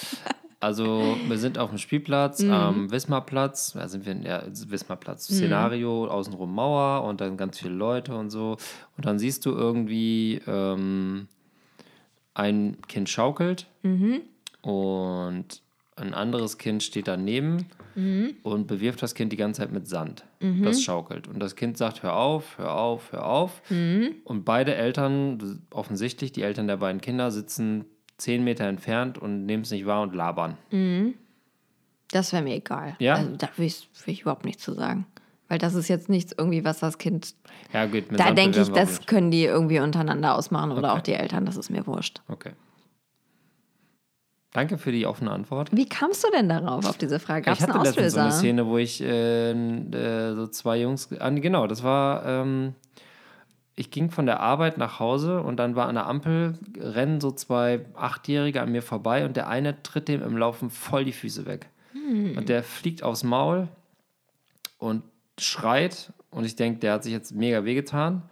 Also, wir sind auf dem Spielplatz Mhm. am Wismarplatz. Da sind wir in ja, Wismarplatz. Szenario, außenrum Mauer und dann ganz viele Leute und so. Und dann siehst du irgendwie, ähm, ein Kind schaukelt Mhm. und ein anderes Kind steht daneben Mhm. und bewirft das Kind die ganze Zeit mit Sand. Das schaukelt. Und das Kind sagt, hör auf, hör auf, hör auf. Mhm. Und beide Eltern, offensichtlich die Eltern der beiden Kinder, sitzen zehn Meter entfernt und nehmen es nicht wahr und labern. Das wäre mir egal. Ja? Also, da will ich, will ich überhaupt nichts zu sagen. Weil das ist jetzt nichts irgendwie, was das Kind. Ja, gut, Da Sand denke ich, das nicht. können die irgendwie untereinander ausmachen oder Okay. auch die Eltern. Das ist mir wurscht. Okay. Danke für die offene Antwort. Wie kamst du denn darauf, auf diese Frage? Gab es ich einen hatte letztens so Auslöser? eine Szene, wo ich äh, äh, so zwei Jungs, ah, genau, das war, ähm, ich ging von der Arbeit nach Hause und dann war an der Ampel, rennen so zwei Achtjährige an mir vorbei und der eine tritt dem im Laufen voll die Füße weg. Hm. Und der fliegt aufs Maul und schreit und ich denke, der hat sich jetzt mega wehgetan.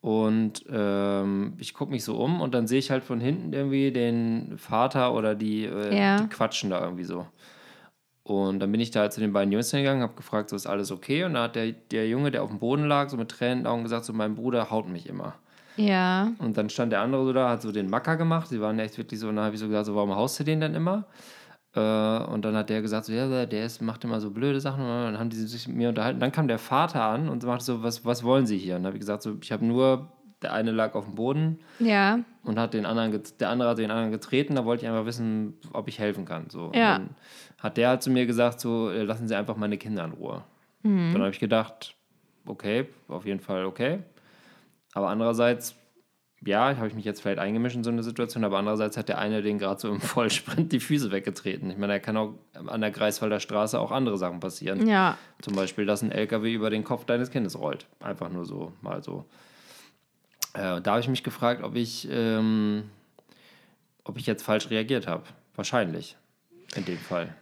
Und ähm, ich gucke mich so um und dann sehe ich halt von hinten irgendwie den Vater oder die, äh, Ja. die quatschen da irgendwie so. Und dann bin ich da halt zu den beiden Jungs hingegangen, habe gefragt, so ist alles okay? Und da hat der, der Junge, der auf dem Boden lag, so mit Tränen in den Augen gesagt, so mein Bruder haut mich immer. Ja. Und dann stand der andere so da, hat so den Macker gemacht. Sie waren echt wirklich so, und dann habe ich so gesagt, so, warum haust du den denn immer? Äh, und dann hat der gesagt, so, ja, der ist, macht immer so blöde Sachen. Und dann haben die sich mit mir unterhalten. Dann kam der Vater an und sagte so, was, was wollen Sie hier? Und dann habe ich gesagt, so, ich habe nur, der eine lag auf dem Boden Ja. und hat den anderen, der andere hat den anderen getreten. Da wollte ich einfach wissen, ob ich helfen kann. So. Und Ja. Dann hat der halt zu mir gesagt, so, äh, lassen Sie einfach meine Kinder in Ruhe. Dann habe ich gedacht, okay, auf jeden Fall okay. Aber andererseits, ja, habe ich mich jetzt vielleicht eingemischt in so eine Situation, aber andererseits hat der eine den gerade so im Vollsprint die Füße weggetreten. Ich meine, da kann auch an der Greifswalder Straße auch andere Sachen passieren. Ja. Zum Beispiel, dass ein LKW über den Kopf deines Kindes rollt. Einfach nur so, mal so. Äh, da habe ich mich gefragt, ob ich, ähm, ob ich jetzt falsch reagiert habe. Wahrscheinlich. In dem Fall.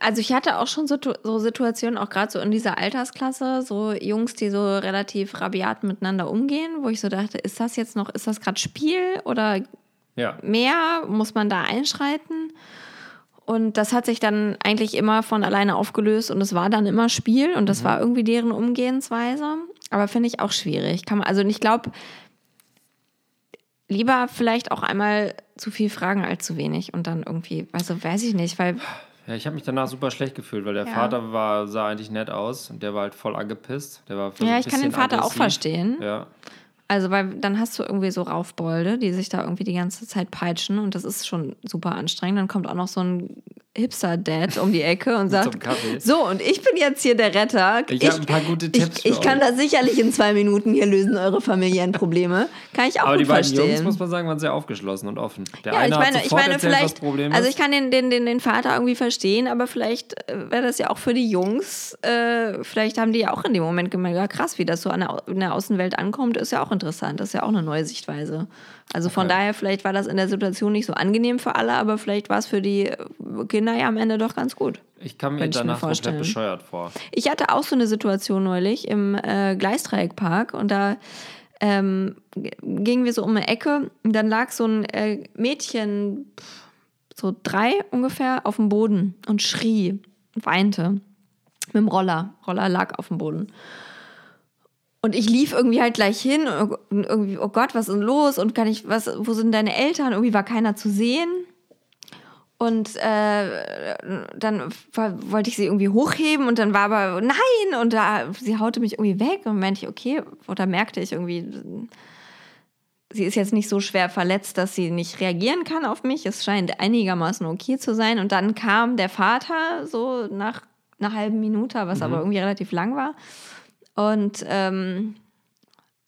Also ich hatte auch schon so, so Situationen, auch gerade so in dieser Altersklasse, so Jungs, die so relativ rabiat miteinander umgehen, wo ich so dachte, ist das jetzt noch, ist das gerade Spiel oder Ja. mehr? Muss man da einschreiten? Und das hat sich dann eigentlich immer von alleine aufgelöst und es war dann immer Spiel und das war irgendwie deren Umgehensweise. Aber finde ich auch schwierig. Kann man, also ich glaube, lieber vielleicht auch einmal zu viel fragen als zu wenig und dann irgendwie, also weiß ich nicht, weil Ja, ich habe mich danach super schlecht gefühlt, weil der Ja. Vater war, sah eigentlich nett aus und der war halt voll angepisst. Der war Ja, ich kann den Vater auch aggressiv. verstehen. Ja. Also, weil dann hast du irgendwie so Raufbolde, die sich da irgendwie die ganze Zeit peitschen und das ist schon super anstrengend. Dann kommt auch noch so ein Hipster-Dad um die Ecke und sagt. So, und ich bin jetzt hier der Retter. Ich hab ein paar gute Tipps Ich, ich kann euch." das sicherlich in zwei Minuten hier lösen, eure familiären Probleme. Kann ich auch Aber gut die beiden verstehen. Jungs, muss man sagen, waren sehr aufgeschlossen und offen. Der Ja, eine ich meine, hat ich meine erzählt, vielleicht, Problem also ich kann den, den, den, den Vater irgendwie verstehen, aber vielleicht äh, wäre das ja auch für die Jungs, äh, vielleicht haben die ja auch in dem Moment gemerkt, ja krass, wie das so an der, Au- in der Außenwelt ankommt, ist ja auch interessant, das ist ja auch eine neue Sichtweise. Also von Okay. daher, vielleicht war das in der Situation nicht so angenehm für alle, aber vielleicht war es für die Kinder ja am Ende doch ganz gut. Ich kam mir danach komplett bescheuert vor. Ich hatte auch so eine Situation neulich im äh, Gleisdreieckpark und da ähm, gingen wir so um eine Ecke und dann lag so ein äh, Mädchen, so drei ungefähr, auf dem Boden und schrie und weinte. Mit dem Roller. Roller lag auf dem Boden. Und ich lief irgendwie halt gleich hin und irgendwie, oh Gott, was ist denn los? Und kann ich, was, wo sind deine Eltern? Irgendwie war keiner zu sehen. Und äh, dann wollte ich sie irgendwie hochheben und dann war aber nein und da, sie haute mich irgendwie weg und meinte ich, okay, oder merkte ich irgendwie, sie ist jetzt nicht so schwer verletzt, dass sie nicht reagieren kann auf mich. Es scheint einigermaßen okay zu sein. Und dann kam der Vater so nach einer halben Minute, was aber irgendwie relativ lang war. Und ähm,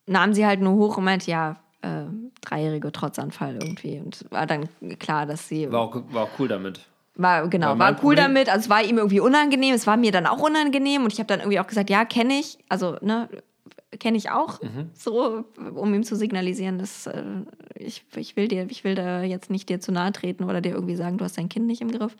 nahm sie halt nur hoch und meinte, ja, äh, dreijährige Trotzanfall irgendwie. Und war dann klar, dass sie War auch, war auch cool damit. war genau, war cool Problem- damit. Also es war ihm irgendwie unangenehm, es war mir dann auch unangenehm und ich habe dann irgendwie auch gesagt, ja, kenne ich, also ne, kenne ich auch, Mhm. so, um ihm zu signalisieren, dass äh, ich, ich will dir, ich will da jetzt nicht dir zu nahe treten oder dir irgendwie sagen, du hast dein Kind nicht im Griff.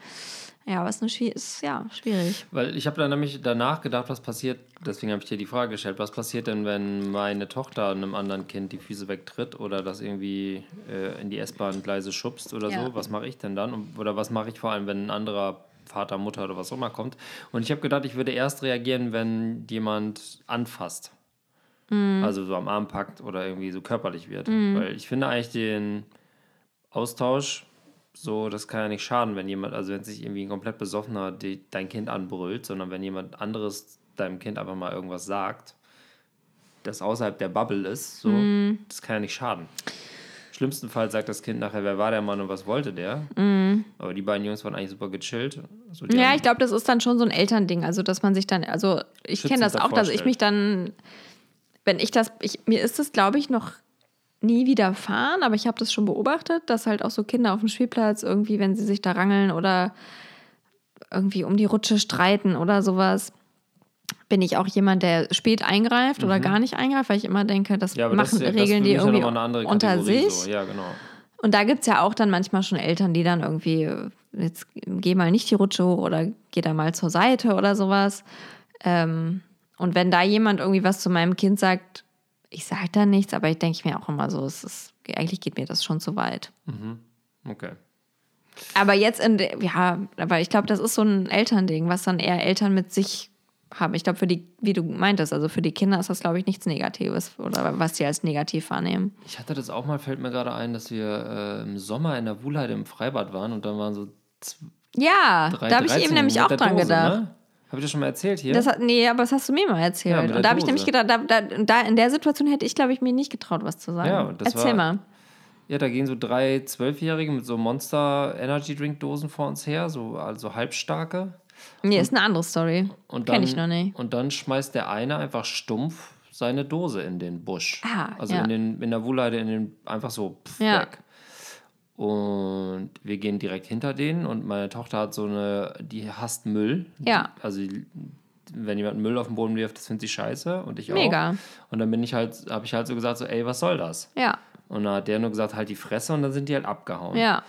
Ja, aber es ist, ist ja schwierig. Weil ich habe dann nämlich danach gedacht, was passiert, deswegen habe ich dir die Frage gestellt, was passiert denn, wenn meine Tochter einem anderen Kind die Füße wegtritt oder das irgendwie äh, in die S-Bahn-Gleise schubst oder Ja. so? Was mache ich denn dann? Oder was mache ich vor allem, wenn ein anderer Vater, Mutter oder was auch immer kommt? Und ich habe gedacht, ich würde erst reagieren, wenn jemand anfasst. Also so am Arm packt oder irgendwie so körperlich wird. Weil ich finde eigentlich den Austausch so, das kann ja nicht schaden, wenn jemand, also wenn sich irgendwie ein komplett besoffener die, dein Kind anbrüllt, sondern wenn jemand anderes deinem Kind einfach mal irgendwas sagt, das außerhalb der Bubble ist, so, das kann ja nicht schaden. Schlimmstenfalls sagt das Kind nachher, wer war der Mann und was wollte der? Aber die beiden Jungs waren eigentlich super gechillt. So, die Ja, ich glaube, das ist dann schon so ein Elternding, also dass man sich dann, also ich kenne das auch, dass ich mich dann, wenn ich das, ich, mir ist das, glaube ich, noch nie widerfahren, aber ich habe das schon beobachtet, dass halt auch so Kinder auf dem Spielplatz irgendwie, wenn sie sich da rangeln oder irgendwie um die Rutsche streiten oder sowas, bin ich auch jemand, der spät eingreift oder gar nicht eingreift, weil ich immer denke, das Mhm. ja, das, machen ja- das Regeln für die ja irgendwie andere unter sich. So. Ja, genau. Und da gibt es ja auch dann manchmal schon Eltern, die dann irgendwie, jetzt geh mal nicht die Rutsche hoch oder geh da mal zur Seite oder sowas. Ähm, und wenn da jemand irgendwie was zu meinem Kind sagt, ich sage da nichts, aber ich denke mir auch immer so, es ist, eigentlich geht mir das schon zu weit. Okay. Aber jetzt in der, ja, aber ich glaube, das ist so ein Elternding, was dann eher Eltern mit sich haben. Ich glaube, für die, wie du meintest, also für die Kinder ist das, glaube ich, nichts Negatives oder was sie als negativ wahrnehmen. Ich hatte das auch mal, fällt mir gerade ein, dass wir äh, im Sommer in der Wuhlheide im Freibad waren und dann waren so Ja, drei da habe ich 13 eben nämlich auch dran Dose, gedacht. Ne? Habe ich das schon mal erzählt hier? Das nee, aber das hast du mir mal erzählt. Ja, und da habe ich nämlich gedacht, da, da, da in der Situation hätte ich, glaube ich, mir nicht getraut, was zu sagen. Ja, und das Erzähl war- mal. Ja, da gehen so drei Zwölfjährige mit so Monster Energy Drink Dosen vor uns her, so also halbstarke. Nee, ist eine andere Story. Und dann, Kenn ich noch nicht. Und dann schmeißt der eine einfach stumpf seine Dose in den Busch. Ah, also ja. in, den, in der Wuhlheide, in den, einfach so pff, Ja. weg. Und wir gehen direkt hinter denen und meine Tochter hat so eine, die hasst Müll. Ja. Also wenn jemand Müll auf den Boden wirft, das findet sie scheiße und ich Mega. auch. Und dann bin ich halt, habe ich halt so gesagt, so, ey, was soll das? Ja, Und dann hat der nur gesagt, halt die Fresse und dann sind die halt abgehauen. ja.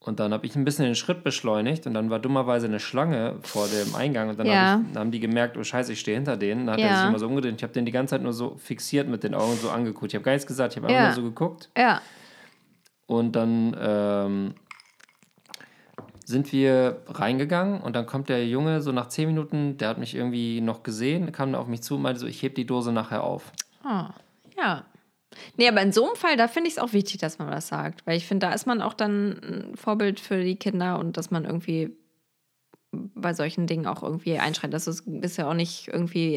Und dann habe ich ein bisschen den Schritt beschleunigt und dann war dummerweise eine Schlange vor dem Eingang und dann Ja. hab ich, haben die gemerkt, oh Scheiße, ich stehe hinter denen. Dann hat er Ja. sich immer so umgedreht. Ich habe den die ganze Zeit nur so fixiert mit den Augen so angeguckt. Ich habe gar nichts gesagt, ich habe einfach Ja. nur so geguckt. Ja. Und dann ähm, sind wir reingegangen und dann kommt der Junge so nach zehn Minuten, der hat mich irgendwie noch gesehen, kam auf mich zu und meinte so, ich heb die Dose nachher auf. Oh, ja. Nee, aber in so einem Fall, da finde ich es auch wichtig, dass man das sagt. Weil ich finde, da ist man auch dann ein Vorbild für die Kinder und dass man irgendwie bei solchen Dingen auch irgendwie einschreitet. Das ist, ist ja auch nicht irgendwie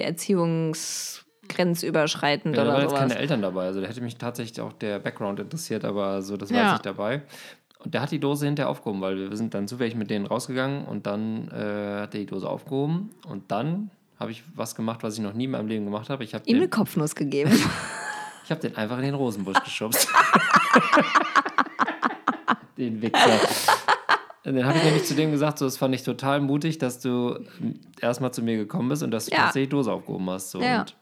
erziehungsgrenzüberschreitend Ja, da waren oder jetzt sowas. keine Eltern dabei. Also da hätte mich tatsächlich auch der Background interessiert, aber so, das war Ja. jetzt nicht dabei. Und der hat die Dose hinterher aufgehoben, weil wir sind dann zufällig mit denen rausgegangen und dann äh, hat er die Dose aufgehoben und dann habe ich was gemacht, was ich noch nie in meinem Leben gemacht habe. Ich habe Ihm eine den, Kopfnuss gegeben. ich hab den einfach in den Rosenbusch geschubst. den Wichser. Und dann habe ich nämlich zu dem gesagt, so, das fand ich total mutig, dass du erstmal zu mir gekommen bist und dass du Ja. tatsächlich die Dose aufgehoben hast. So. Ja. Und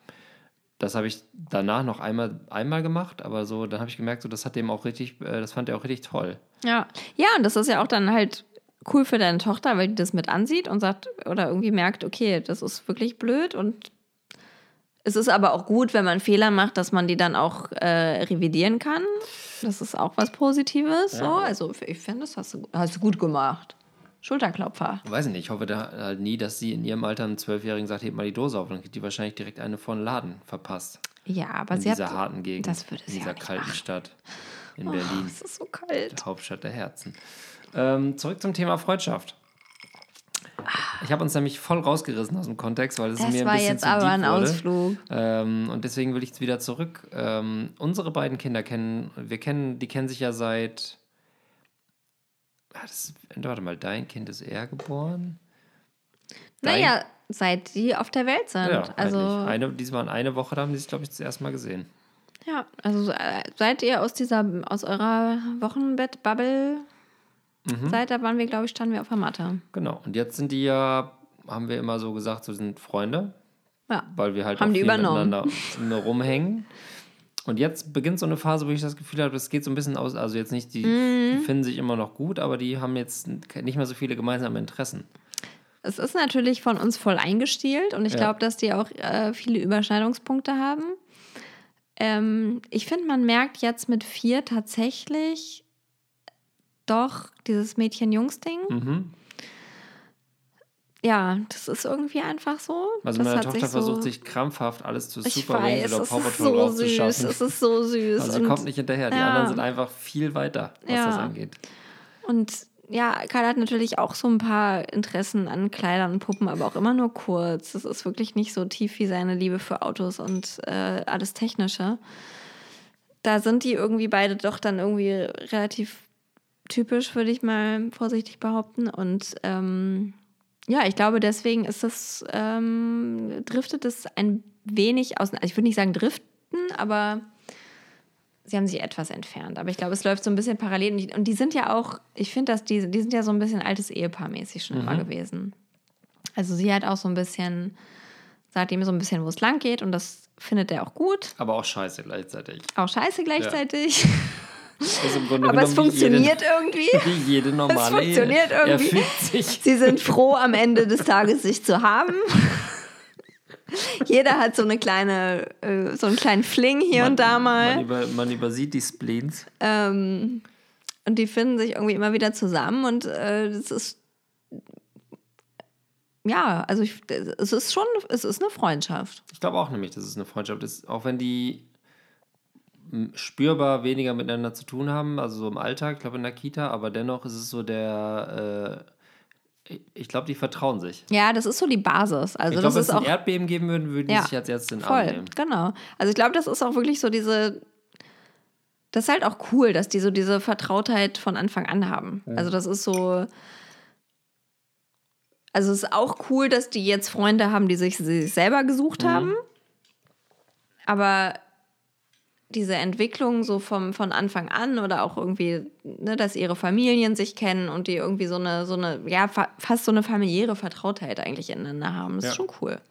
das habe ich danach noch einmal, einmal gemacht, aber so, dann habe ich gemerkt, so, das hat dem auch richtig, äh, das fand er auch richtig toll. Ja. Ja, und das ist ja auch dann halt cool für deine Tochter, weil die das mit ansieht und sagt oder irgendwie merkt, okay, das ist wirklich blöd und es ist aber auch gut, wenn man Fehler macht, dass man die dann auch äh, revidieren kann. Das ist auch was Positives. So. Also ich finde, das hast du, hast du gut gemacht. Schulterklopfer. Weiß ich nicht, ich hoffe da halt nie, dass sie in ihrem Alter einen Zwölfjährigen sagt, heb mal die Dose auf, dann kriegt die wahrscheinlich direkt eine von Laden verpasst. Ja, aber In sie dieser hat. harten Gegend, das würde in sie dieser auch nicht kalten machen. Stadt in Oh, Berlin, es ist so kalt. Hauptstadt der Herzen. Ähm, zurück zum Thema Freundschaft. Ich habe uns nämlich voll rausgerissen aus dem Kontext, weil es Das mir ein war bisschen jetzt zu aber deep ein wurde. Ausflug. Ähm, und deswegen will ich jetzt wieder zurück. Ähm, unsere beiden Kinder kennen, wir kennen, die kennen sich ja seit. Ah, das, warte mal, dein Kind ist eher geboren? Dein- Naja, seit die auf der Welt sind. Ja, also, eigentlich. eine, diesmal eine Woche, da haben die sich, glaube ich, das erste Mal gesehen. ja, also äh, seid ihr aus dieser, aus eurer Wochenbett-Bubble Mhm. seid, da waren wir, glaube ich, standen wir auf der Matte. Genau. Und jetzt sind die ja, haben wir immer so gesagt, so sind Freunde, Ja. weil wir halt Haben auch die viel übernommen. miteinander rumhängen. Und jetzt beginnt so eine Phase, wo ich das Gefühl habe, es geht so ein bisschen aus, also jetzt nicht, die, Mhm. die finden sich immer noch gut, aber die haben jetzt nicht mehr so viele gemeinsame Interessen. Es ist natürlich von uns voll eingestielt und ich Ja. glaube, dass die auch äh, viele Überschneidungspunkte haben. Ähm, ich finde, man merkt jetzt mit vier tatsächlich doch dieses Mädchen-Jungs-Ding. Mhm. Ja, das ist irgendwie einfach so. Also das meine Tochter sich so, versucht sich krampfhaft alles zu Super Wings oder Paw ist Patrol so süß. rauszuschaffen. Es ist so süß. Also sie kommt nicht hinterher. Die ja. anderen sind einfach viel weiter, was Ja. das angeht. und ja, Karl hat natürlich auch so ein paar Interessen an Kleidern und Puppen, aber auch immer nur kurz. Das ist wirklich nicht so tief wie seine Liebe für Autos und äh, alles Technische. Da sind die irgendwie beide doch dann irgendwie relativ typisch, würde ich mal vorsichtig behaupten. Und ähm, ja, ich glaube, deswegen ist das, ähm, driftet es ein wenig aus. Also ich würde nicht sagen driften, aber sie haben sich etwas entfernt. Aber ich glaube, es läuft so ein bisschen parallel. Und die, sind ja auch, ich finde, dass die, die sind ja so ein bisschen altes Ehepaar-mäßig schon immer gewesen. Also sie hat auch so ein bisschen, sagt ihm so ein bisschen, wo es lang geht und das findet er auch gut. Aber auch scheiße gleichzeitig. Auch scheiße gleichzeitig. Grunde Aber es funktioniert jede, irgendwie. wie jede normale funktioniert Ehe. irgendwie. Sie sind froh, am Ende des Tages sich zu haben. Jeder hat so eine kleine, äh, so einen kleinen Fling hier man, und da mal. Man, über, man übersieht die Spleens. Ähm, und die finden sich irgendwie immer wieder zusammen und äh, das ist ja, also ich, es ist schon, es ist eine Freundschaft. Ich glaube auch nämlich, dass es eine Freundschaft ist, auch wenn die spürbar weniger miteinander zu tun haben, also so im Alltag, ich glaube in der Kita, aber dennoch ist es so der, äh, ich- glaube, die vertrauen sich. Ja, das ist so die Basis. Also ich das glaube, wenn ist es ein auch Erdbeben geben würden, würden die Ja, sich als erstes in den Arm voll, nehmen. genau. Also ich glaube, das ist auch wirklich so diese, das ist halt auch cool, dass die so diese Vertrautheit von Anfang an haben. Also das ist so, also es ist auch cool, dass die jetzt Freunde haben, die sich, sich selber gesucht haben. Aber diese Entwicklung so vom, von Anfang an oder auch irgendwie, ne, dass ihre Familien sich kennen und die irgendwie so eine, so eine, ja, fa fast so eine familiäre Vertrautheit eigentlich ineinander haben. Das Ja. ist schon cool.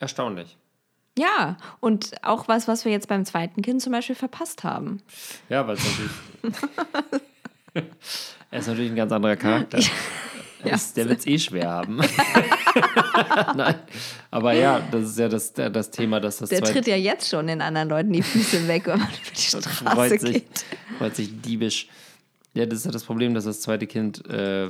Erstaunlich. Ja, und auch was, was wir jetzt beim zweiten Kind zum Beispiel verpasst haben. Ja, weil es natürlich. er ist natürlich ein ganz anderer Charakter. Ist, der wird es eh schwer haben. Nein. Aber ja, das ist ja das, das Thema, dass das Der tritt ja jetzt schon den anderen Leuten die Füße weg, wenn man über die Straße freut sich, geht. freut sich diebisch. Ja, das ist ja das Problem, dass das zweite Kind. Äh,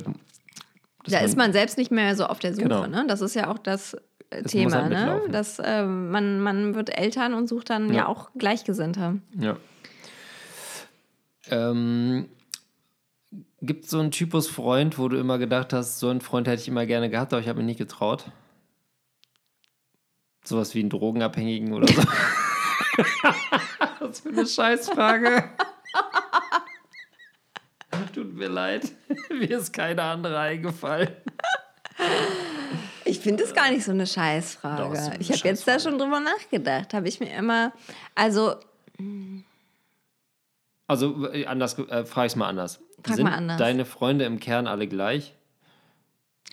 Da ist man selbst nicht mehr so auf der Suche. Genau. Ne? Das ist ja auch das äh, Es muss Thema. halt Ne? Dass, äh, man, man wird Eltern und sucht dann ja, Ja. auch Gleichgesinnte. Ja. Ähm, Gibt es so einen Typus Freund, wo du immer gedacht hast, so einen Freund hätte ich immer gerne gehabt, aber ich habe mich nicht getraut? Sowas wie einen Drogenabhängigen oder so? Was für eine Scheißfrage. Tut mir leid, mir ist keine andere eingefallen. Ich finde es gar nicht so eine Scheißfrage. Doch, eine ich habe jetzt da schon drüber nachgedacht. Habe ich mir immer, also Also äh, anders, äh, frage ich mal anders. Frag Sind mal anders. deine Freunde im Kern alle gleich?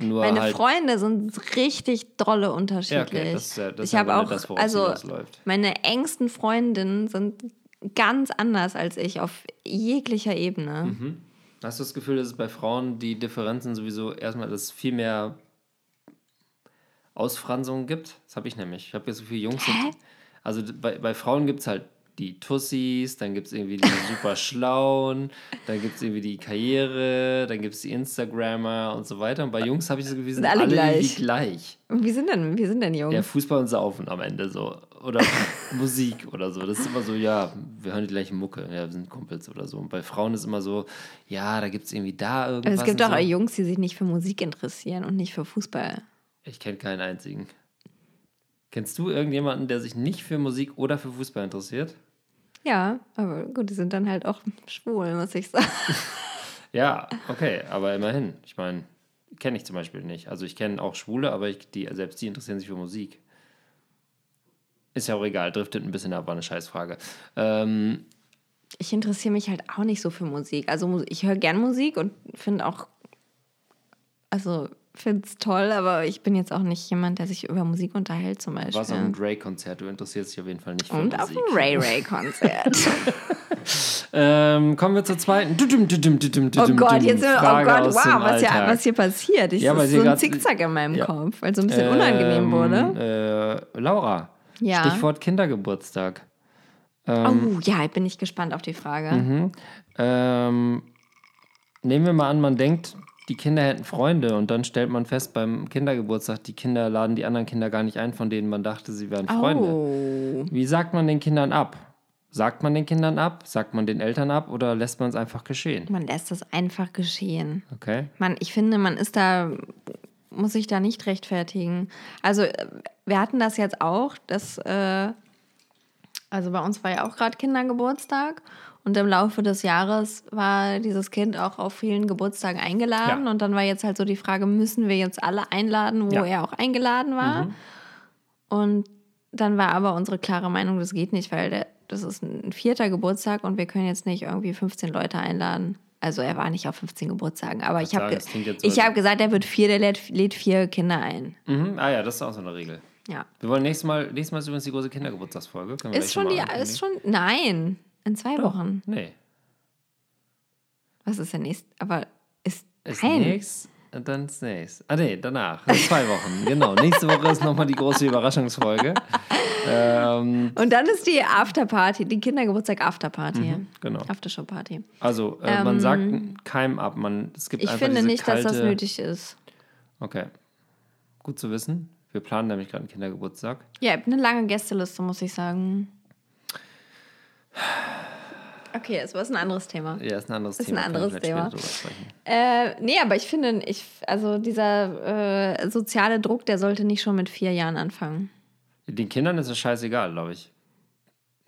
Nur Meine halt, Freunde sind richtig dolle unterschiedlich. Ja, okay, das ja- das ich habe auch, das, es also meine engsten Freundinnen sind ganz anders als ich auf jeglicher Ebene. Mhm. Hast du das Gefühl, dass es bei Frauen die Differenzen sowieso erstmal, dass es viel mehr Ausfranzungen gibt? Das habe ich nämlich. Ich habe jetzt so viele Jungs. Sind, also bei, bei Frauen gibt es halt die Tussis, dann gibt es irgendwie die super Schlauen, dann gibt es irgendwie die Karriere, dann gibt es die Instagrammer und so weiter. Und bei Jungs habe ich das Gefühl, sind alle alle, gleich. gleich. Und Wie sind denn, wie sind denn Jungs? Ja, Fußball und Saufen am Ende so. Oder Musik oder so. Das ist immer so, ja, wir hören die gleiche Mucke, ja, wir sind Kumpels oder so. Und bei Frauen ist immer so, ja, da gibt es irgendwie da irgendwas. Aber es gibt auch so. Jungs, die sich nicht für Musik interessieren und nicht für Fußball. Ich kenne keinen einzigen. Kennst du irgendjemanden, der sich nicht für Musik oder für Fußball interessiert? Ja, aber gut, die sind dann halt auch schwul, muss ich sagen. Ja, okay, aber immerhin. Ich meine, kenne ich zum Beispiel nicht. Also ich kenne auch Schwule, aber ich, die, selbst die interessieren sich für Musik. Ist ja auch egal, driftet ein bisschen ab, war eine Scheißfrage. Ähm, Ich interessiere mich halt auch nicht so für Musik. Also ich höre gern Musik und finde auch, also finde es toll, aber ich bin jetzt auch nicht jemand, der sich über Musik unterhält zum Beispiel. warst auf einem Drake-Konzert, du interessierst dich auf jeden Fall nicht für und auf Musik. einem Ray Ray Konzert. Ähm, kommen wir zur zweiten. Oh Gott, jetzt sind wir, oh Gott, wow, was hier, Alltag. was hier passiert. Ich, Ja, weil so ein Zickzack in meinem Ja. Kopf, weil es so ein bisschen unangenehm wurde. Äh, Laura, Ja. Stichwort Kindergeburtstag. oh ja, ich bin ich gespannt auf die Frage. Mhm. Ähm, nehmen wir mal an, man denkt, die Kinder hätten Freunde und dann stellt man fest beim Kindergeburtstag, die Kinder laden die anderen Kinder gar nicht ein, von denen man dachte, sie wären Freunde. Oh. Wie sagt man den Kindern ab? Sagt man den Kindern ab? Sagt man den Eltern ab oder lässt man es einfach geschehen? Man lässt das einfach geschehen. Okay. Man, ich finde, man ist da, muss sich da nicht rechtfertigen. Also, wir hatten das jetzt auch, dass, äh, also bei uns war ja auch gerade Kindergeburtstag und im Laufe des Jahres war dieses Kind auch auf vielen Geburtstagen eingeladen Ja. und dann war jetzt halt so die Frage, müssen wir jetzt alle einladen, wo Ja. Mhm. er auch eingeladen war? Und dann war aber unsere klare Meinung, das geht nicht, weil der, das ist ein vierter Geburtstag und wir können jetzt nicht irgendwie 15 Leute einladen. Also er war nicht auf 15 Geburtstagen, aber ich habe sagen, ge ich hab gesagt, er wird vier, der lädt, lädt vier Kinder ein. Mhm. Ah ja, das ist auch so eine Regel. Ja. Wir wollen nächstes Mal, nächstes Mal ist übrigens die große Kindergeburtstagsfolge. Ist schon die, ist schon, nein, in zwei Wochen. Nee. Was ist der nächste? Aber ist, Ist nein, nix. Dann nächstes. Ah, nee, danach. In zwei Wochen. genau. Nächste Woche ist nochmal die große Überraschungsfolge. Ähm, Und dann ist die Afterparty, die Kindergeburtstag-Afterparty. Mhm, genau. Aftershow-Party. also, äh, man sagt keinem ab. Man, es gibt Ähm, Ich einfach finde nicht, kalte, dass das nötig ist. Okay. Gut zu wissen. Wir planen nämlich gerade einen Kindergeburtstag. Ja, ich habe eine lange Gästeliste, muss ich sagen. Okay, es war ein anderes Thema. Ja, ist ein anderes Ist ein Thema. wir anderes Thema. Äh, nee, aber ich finde, ich, also dieser äh, soziale Druck, der sollte nicht schon mit vier Jahren anfangen. Den Kindern ist es scheißegal, glaube ich.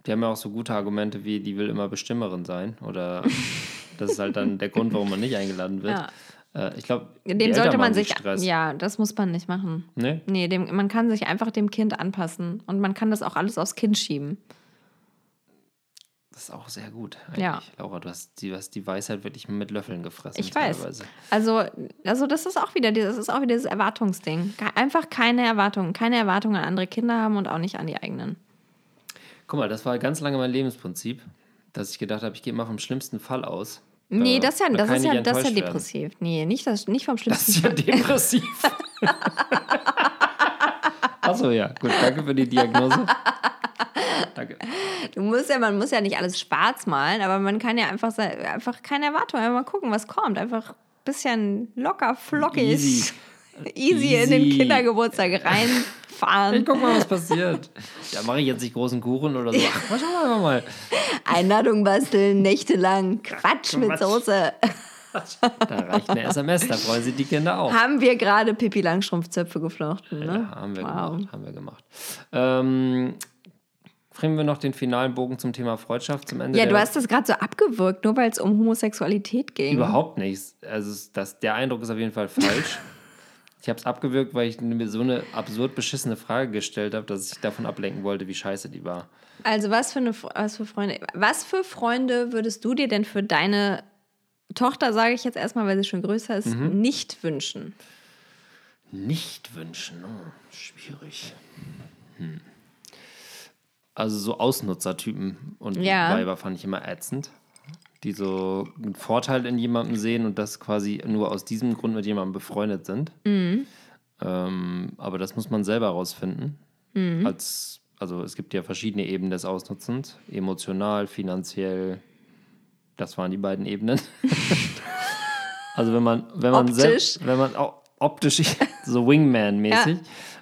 Die haben ja auch so gute Argumente wie, die will immer Bestimmerin sein. Oder das ist halt dann der Grund, warum man nicht eingeladen wird. Ja. Äh, ich glaube, Dem sollte man sich. Ja, das muss man nicht machen. Nee? Nee, dem, man kann sich einfach dem Kind anpassen und man kann das auch alles aufs Kind schieben. Das ist auch sehr gut. Eigentlich. Ja. Laura, du hast, die, du hast die Weisheit wirklich mit Löffeln gefressen. Ich weiß. teilweise. Also, also das ist auch wieder dieses, das ist auch wieder dieses Erwartungsding. Einfach keine Erwartungen, keine Erwartungen an andere Kinder haben und auch nicht an die eigenen. Guck mal, das war ganz lange mein Lebensprinzip, dass ich gedacht habe, ich gehe mal vom schlimmsten Fall aus. Nee, Äh, das ist ja, da das ist ja, das ist ja enttäuscht werden. depressiv. Nee, nicht, das, nicht vom Das schlimmsten ist ja Fall. depressiv. Achso, ja, gut, danke für die Diagnose. Danke. Du musst ja, man muss ja nicht alles schwarz malen, aber man kann ja einfach, einfach keine Erwartungen, einfach mal gucken, was kommt. Einfach ein bisschen locker, flockig, Easy. easy in den Easy. Kindergeburtstag Ich reinfahren. guck mal, was passiert. Ja, mache ich jetzt nicht großen Kuchen oder so. Ach, mal schauen wir einfach mal. Einladung basteln, nächtelang, Quatsch mit. Soße. Da reicht eine SMS, da freuen sich die Kinder auch. Haben wir gerade Pippi Langstrumpfzöpfe geflochten, ne? Ja, haben wir Wow. gemacht. Haben wir gemacht. Ähm, bringen wir noch den finalen Bogen zum Thema Freundschaft zum Ende. Ja, du hast das gerade so abgewürgt, nur weil es um Homosexualität ging. Überhaupt nichts. Also das, der Eindruck ist auf jeden Fall falsch. ich habe es abgewürgt, weil ich mir so eine absurd beschissene Frage gestellt habe, dass ich davon ablenken wollte, wie scheiße die war. Also was für, eine, was für Freunde, was für Freunde würdest du dir denn für deine Tochter, sage ich jetzt erstmal, weil sie schon größer ist, Mhm. nicht wünschen? Nicht wünschen, oh, schwierig. Hm. Also so Ausnutzertypen und Ja. Weiber fand ich immer ätzend, die so einen Vorteil in jemandem sehen und das quasi nur aus diesem Grund mit jemandem befreundet sind. Ähm, aber das muss man selber rausfinden. Als, also es gibt ja verschiedene Ebenen des Ausnutzens, emotional, finanziell. Das waren die beiden Ebenen. also wenn man, wenn man selbst, wenn man auch optisch, so Wingman-mäßig.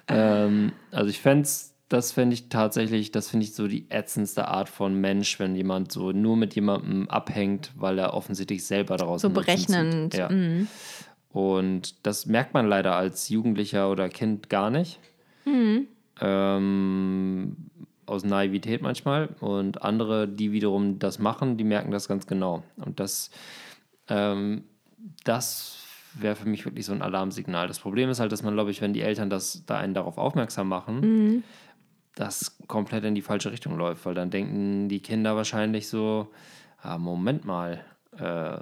Ähm, also ich fände das fände ich tatsächlich, das finde ich so die ätzendste Art von Mensch, wenn jemand so nur mit jemandem abhängt, weil er offensichtlich selber daraus So berechnend. Ja. mhm. Und das merkt man leider als Jugendlicher oder Kind gar nicht. Mhm. Ähm, aus Naivität manchmal. Und andere, die wiederum das machen, die merken das ganz genau. Und das, ähm, das wäre für mich wirklich so ein Alarmsignal. Das Problem ist halt, dass man, glaube ich, wenn die Eltern das da einen darauf aufmerksam machen, Mhm. Das komplett in die falsche Richtung läuft, weil dann denken die Kinder wahrscheinlich so, ah, Moment mal, äh,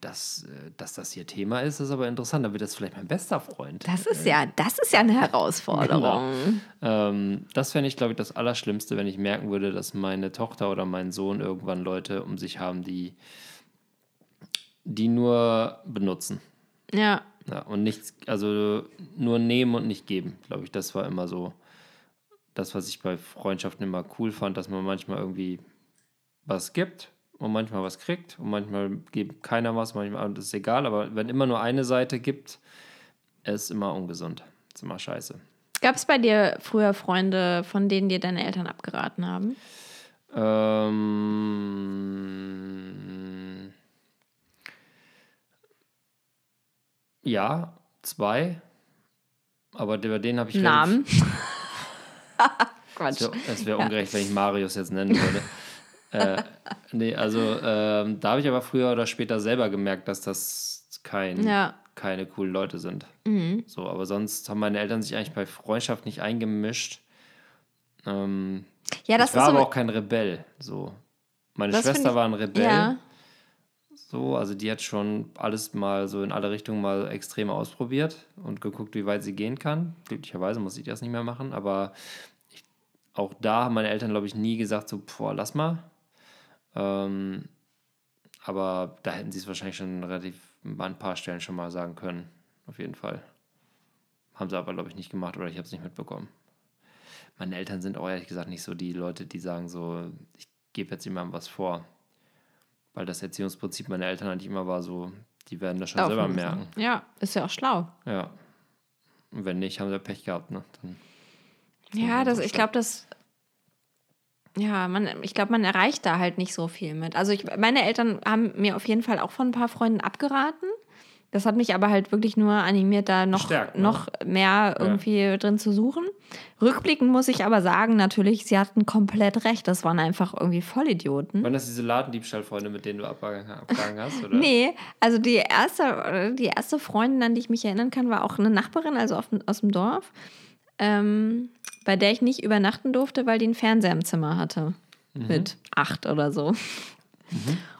dass, äh, dass das hier Thema ist, ist aber interessant, dann wird das vielleicht mein bester Freund. Das ist ja, das ist ja eine Herausforderung. Ähm, das fände ich, glaube ich, das Allerschlimmste, wenn ich merken würde, dass meine Tochter oder mein Sohn irgendwann Leute um sich haben, die, die nur benutzen. Ja. Ja, und nichts, also nur nehmen und nicht geben, glaube ich. Das war immer so das, was ich bei Freundschaften immer cool fand, dass man manchmal irgendwie was gibt und manchmal was kriegt und manchmal gibt keiner was, manchmal das ist egal, aber wenn immer nur eine Seite gibt, ist immer ungesund. Ist immer scheiße. Gab es bei dir früher Freunde, von denen dir deine Eltern abgeraten haben? Ähm, ja, zwei. Aber über den habe ich Namen? Es Quatsch. wäre wär ungerecht, wenn ich Marius jetzt nennen würde. äh, nee, also ähm, da habe ich aber früher oder später selber gemerkt, dass das kein, Ja. keine coolen Leute sind. Mhm. So, aber sonst haben meine Eltern sich eigentlich bei Freundschaft nicht eingemischt. Ähm, Ja, das ich war ist so. aber auch kein Rebell. So. Meine Schwester ich- war ein Rebell. ja. So, also die hat schon alles mal so in alle Richtungen mal extrem ausprobiert und geguckt, wie weit sie gehen kann. Glücklicherweise muss ich das nicht mehr machen, aber ich, auch da haben meine Eltern, glaube ich, nie gesagt, so, boah, lass mal. Ähm, aber da hätten sie es wahrscheinlich schon relativ an ein paar Stellen schon mal sagen können. auf jeden Fall. Haben sie aber, glaube ich, nicht gemacht oder ich habe es nicht mitbekommen. Meine Eltern sind auch ehrlich gesagt nicht so die Leute, die sagen so, ich gebe jetzt jemandem was vor. Weil das Erziehungsprinzip meiner Eltern eigentlich immer war so, die werden das schon selber Aufmerksam. merken. Ja, ist ja auch schlau. Ja. Und wenn nicht, haben sie Pech gehabt, ne? Dann, Ja, das, ich glaube, das. Ja, man, ich glaube, man erreicht da halt nicht so viel mit. Also ich, meine Eltern haben mir auf jeden Fall auch von ein paar Freunden abgeraten. Das hat mich aber halt wirklich nur animiert, da noch, Bestärkt, ne? noch mehr irgendwie drin zu suchen. Rückblickend muss ich aber sagen, natürlich, sie hatten komplett recht. Das waren einfach irgendwie Vollidioten. Waren das diese Ladendiebstahlfreunde, mit denen du abgegangen, hast? Oder? Nee, also die erste, die erste Freundin, an die ich mich erinnern kann, war auch eine Nachbarin, also aus dem Dorf, ähm, bei der ich nicht übernachten durfte, weil die einen Fernseher im Zimmer hatte. Mit acht oder so.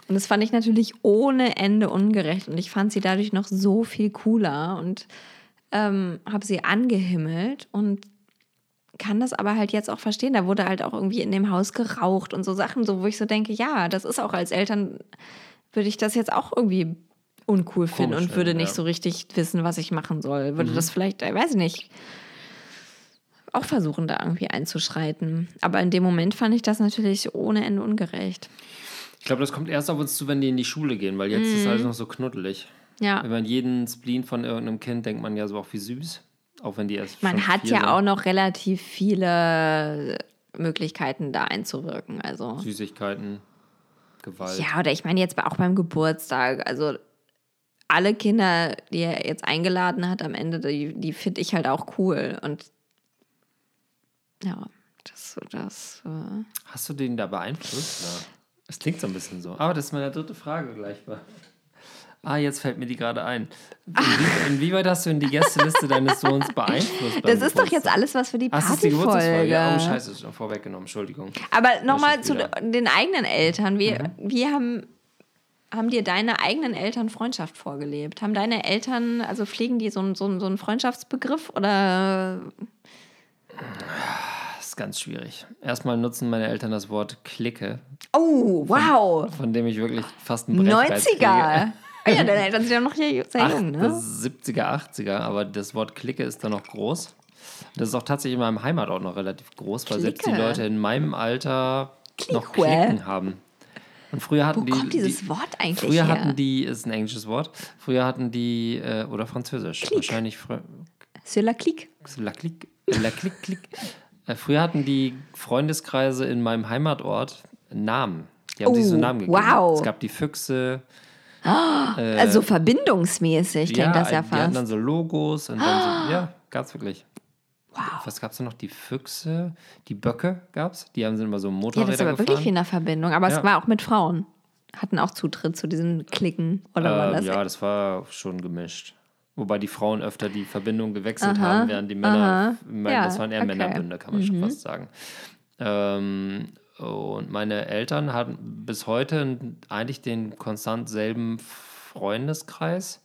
Und das fand ich natürlich ohne Ende ungerecht. Und ich fand sie dadurch noch so viel cooler und ähm, habe sie angehimmelt und kann das aber halt jetzt auch verstehen. Da wurde halt auch irgendwie in dem Haus geraucht und so Sachen, so wo ich so denke, ja, das ist auch als Eltern, würde ich das jetzt auch irgendwie uncool finden und würde nicht ja. so richtig wissen, was ich machen soll. Würde das vielleicht, ich weiß nicht, auch versuchen, da irgendwie einzuschreiten. Aber in dem Moment fand ich das natürlich ohne Ende ungerecht. Ich glaube, das kommt erst auf uns zu, wenn die in die Schule gehen, weil jetzt ist alles noch so knuddelig. Ja. Wenn man jeden Spleen von irgendeinem Kind denkt man ja so auch wie süß. Auch wenn die erst. Man hat ja sind. auch noch relativ viele Möglichkeiten, da einzuwirken. Also. Süßigkeiten, Gewalt. Ja, oder ich meine jetzt auch beim Geburtstag. Also alle Kinder, die er jetzt eingeladen hat am Ende, die, die finde ich halt auch cool. Und ja, das, das äh, Hast du den da beeinflusst? Ja. Es klingt so ein bisschen so. Aber das ist meine dritte Frage gleich mal. Ah, jetzt fällt mir die gerade ein. Inwie inwieweit hast du in die Gästeliste deines Sohns beeinflusst? das ist doch jetzt alles was für die Ach, das ist die Geburtstagsfolge. Partyfolge. Oh, scheiße, ist schon vorweggenommen. Entschuldigung. Aber nochmal zu den eigenen Eltern. Wie, Mhm. wie haben, haben dir deine eigenen Eltern Freundschaft vorgelebt? Haben deine Eltern, also pflegen die so, einen- so, einen- so einen Freundschaftsbegriff oder Das ist ganz schwierig. Erstmal nutzen meine Eltern das Wort Clique, Oh, wow! von dem ich wirklich fast Brechreiz 90er! Oh ja, deine Eltern sind ja noch hier sehr Ach, jung, ne? das ist 70er, 80er, aber das Wort Clique ist da noch groß. Das ist auch tatsächlich in meinem Heimatort noch relativ groß, weil selbst die Clique. Leute in meinem Alter noch Clique. Klicken haben. Und früher hatten Wo die. kommt dieses die, Wort eigentlich Früher her? hatten die, ist ein englisches Wort, früher hatten die, äh, oder französisch, wahrscheinlich frü- C'est la clique. La Clique, La Clique, Clique. Äh, Früher hatten die Freundeskreise in meinem Heimatort Namen. Die haben sich so Oh, Namen gegeben. wow. Es gab die Füchse, Also verbindungsmäßig klingt das ja die hatten dann fast. so Logos und dann so, ja, gab's wirklich. Wow. Was gab's da noch? Die Füchse, die Böcke gab's. Die haben sind immer so Ja, Motorräder das ist aber wirklich wie in der Verbindung. Aber Ja. es war auch mit Frauen. Hatten auch Zutritt zu diesen Klicken. Oder war ähm, das? ja, das war schon gemischt. Wobei die Frauen öfter die Verbindung gewechselt Aha, haben, während die Männer, meine, Ja, das waren eher okay. Mhm. Männerbünde, kann man schon fast sagen. Ähm, und meine Eltern hatten bis heute eigentlich den konstant selben Freundeskreis.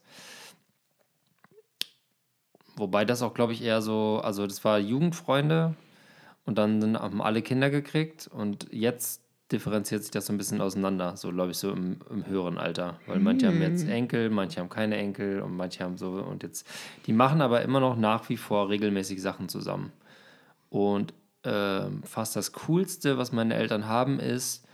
Wobei das auch, glaube ich, eher so, also das war Jugendfreunde und dann haben alle Kinder gekriegt und jetzt differenziert sich das so ein bisschen auseinander, so glaube ich, so im, im höheren Alter. Weil manche haben jetzt Enkel, manche haben keine Enkel und manche haben so und jetzt, die machen aber immer noch nach wie vor regelmäßig Sachen zusammen. Und ähm, fast das Coolste, was meine Eltern haben, ist,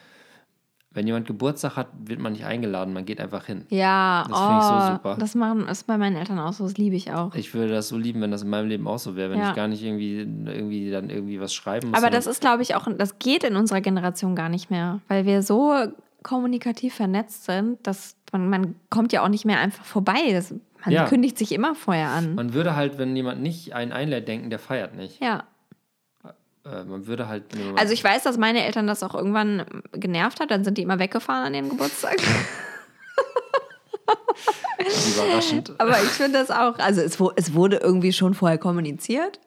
wenn jemand Geburtstag hat, wird man nicht eingeladen, man geht einfach hin. Ja, Das finde ich so oh, super. Das machen, ist bei meinen Eltern auch so. Das liebe ich auch. Ich würde das so lieben, wenn das in meinem Leben auch so wäre, wenn Ja. ich gar nicht irgendwie, irgendwie dann irgendwie was schreiben muss. Aber das ist, glaube ich, auch, das geht in unserer Generation gar nicht mehr, weil wir so kommunikativ vernetzt sind, dass man, man kommt ja auch nicht mehr einfach vorbei. Das, man Ja. kündigt sich immer vorher an. Man würde halt, wenn jemand nicht einen einlädt, denken, der feiert nicht. ja. Äh, man würde halt. Also ich weiß, dass meine Eltern das auch irgendwann genervt hat. Dann sind die immer weggefahren an ihrem Geburtstag. überraschend. Aber ich finde das auch, also es, es wurde irgendwie schon vorher kommuniziert.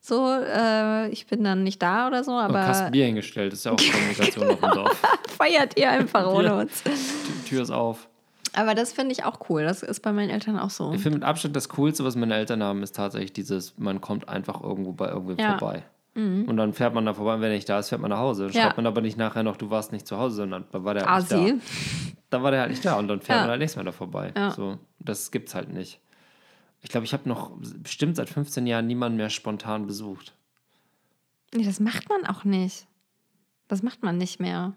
So, äh, ich bin dann nicht da oder so, Aber aber Kasten Bier hingestellt, ist ja auch Kommunikation auf dem Dorf. feiert ihr einfach ohne uns. Die Tür ist auf. Aber das finde ich auch cool. Das ist bei meinen Eltern auch so. Ich finde mit Abstand das Coolste, was meine Eltern haben, ist tatsächlich dieses, man kommt einfach irgendwo bei irgendwem Ja. Mhm. Und dann fährt man da vorbei und wenn er nicht da ist, fährt man nach Hause. Ja. Schreibt man aber nicht nachher noch, du warst nicht zu Hause, sondern da war der halt Asi. nicht da. Da war der halt nicht da und dann fährt Ja. man halt nächstes Mal da vorbei. Ja. So, das gibt's halt nicht. Ich glaube, ich habe noch bestimmt seit 15 Jahren niemanden mehr spontan besucht. Nee, das macht man auch nicht. Das macht man nicht mehr.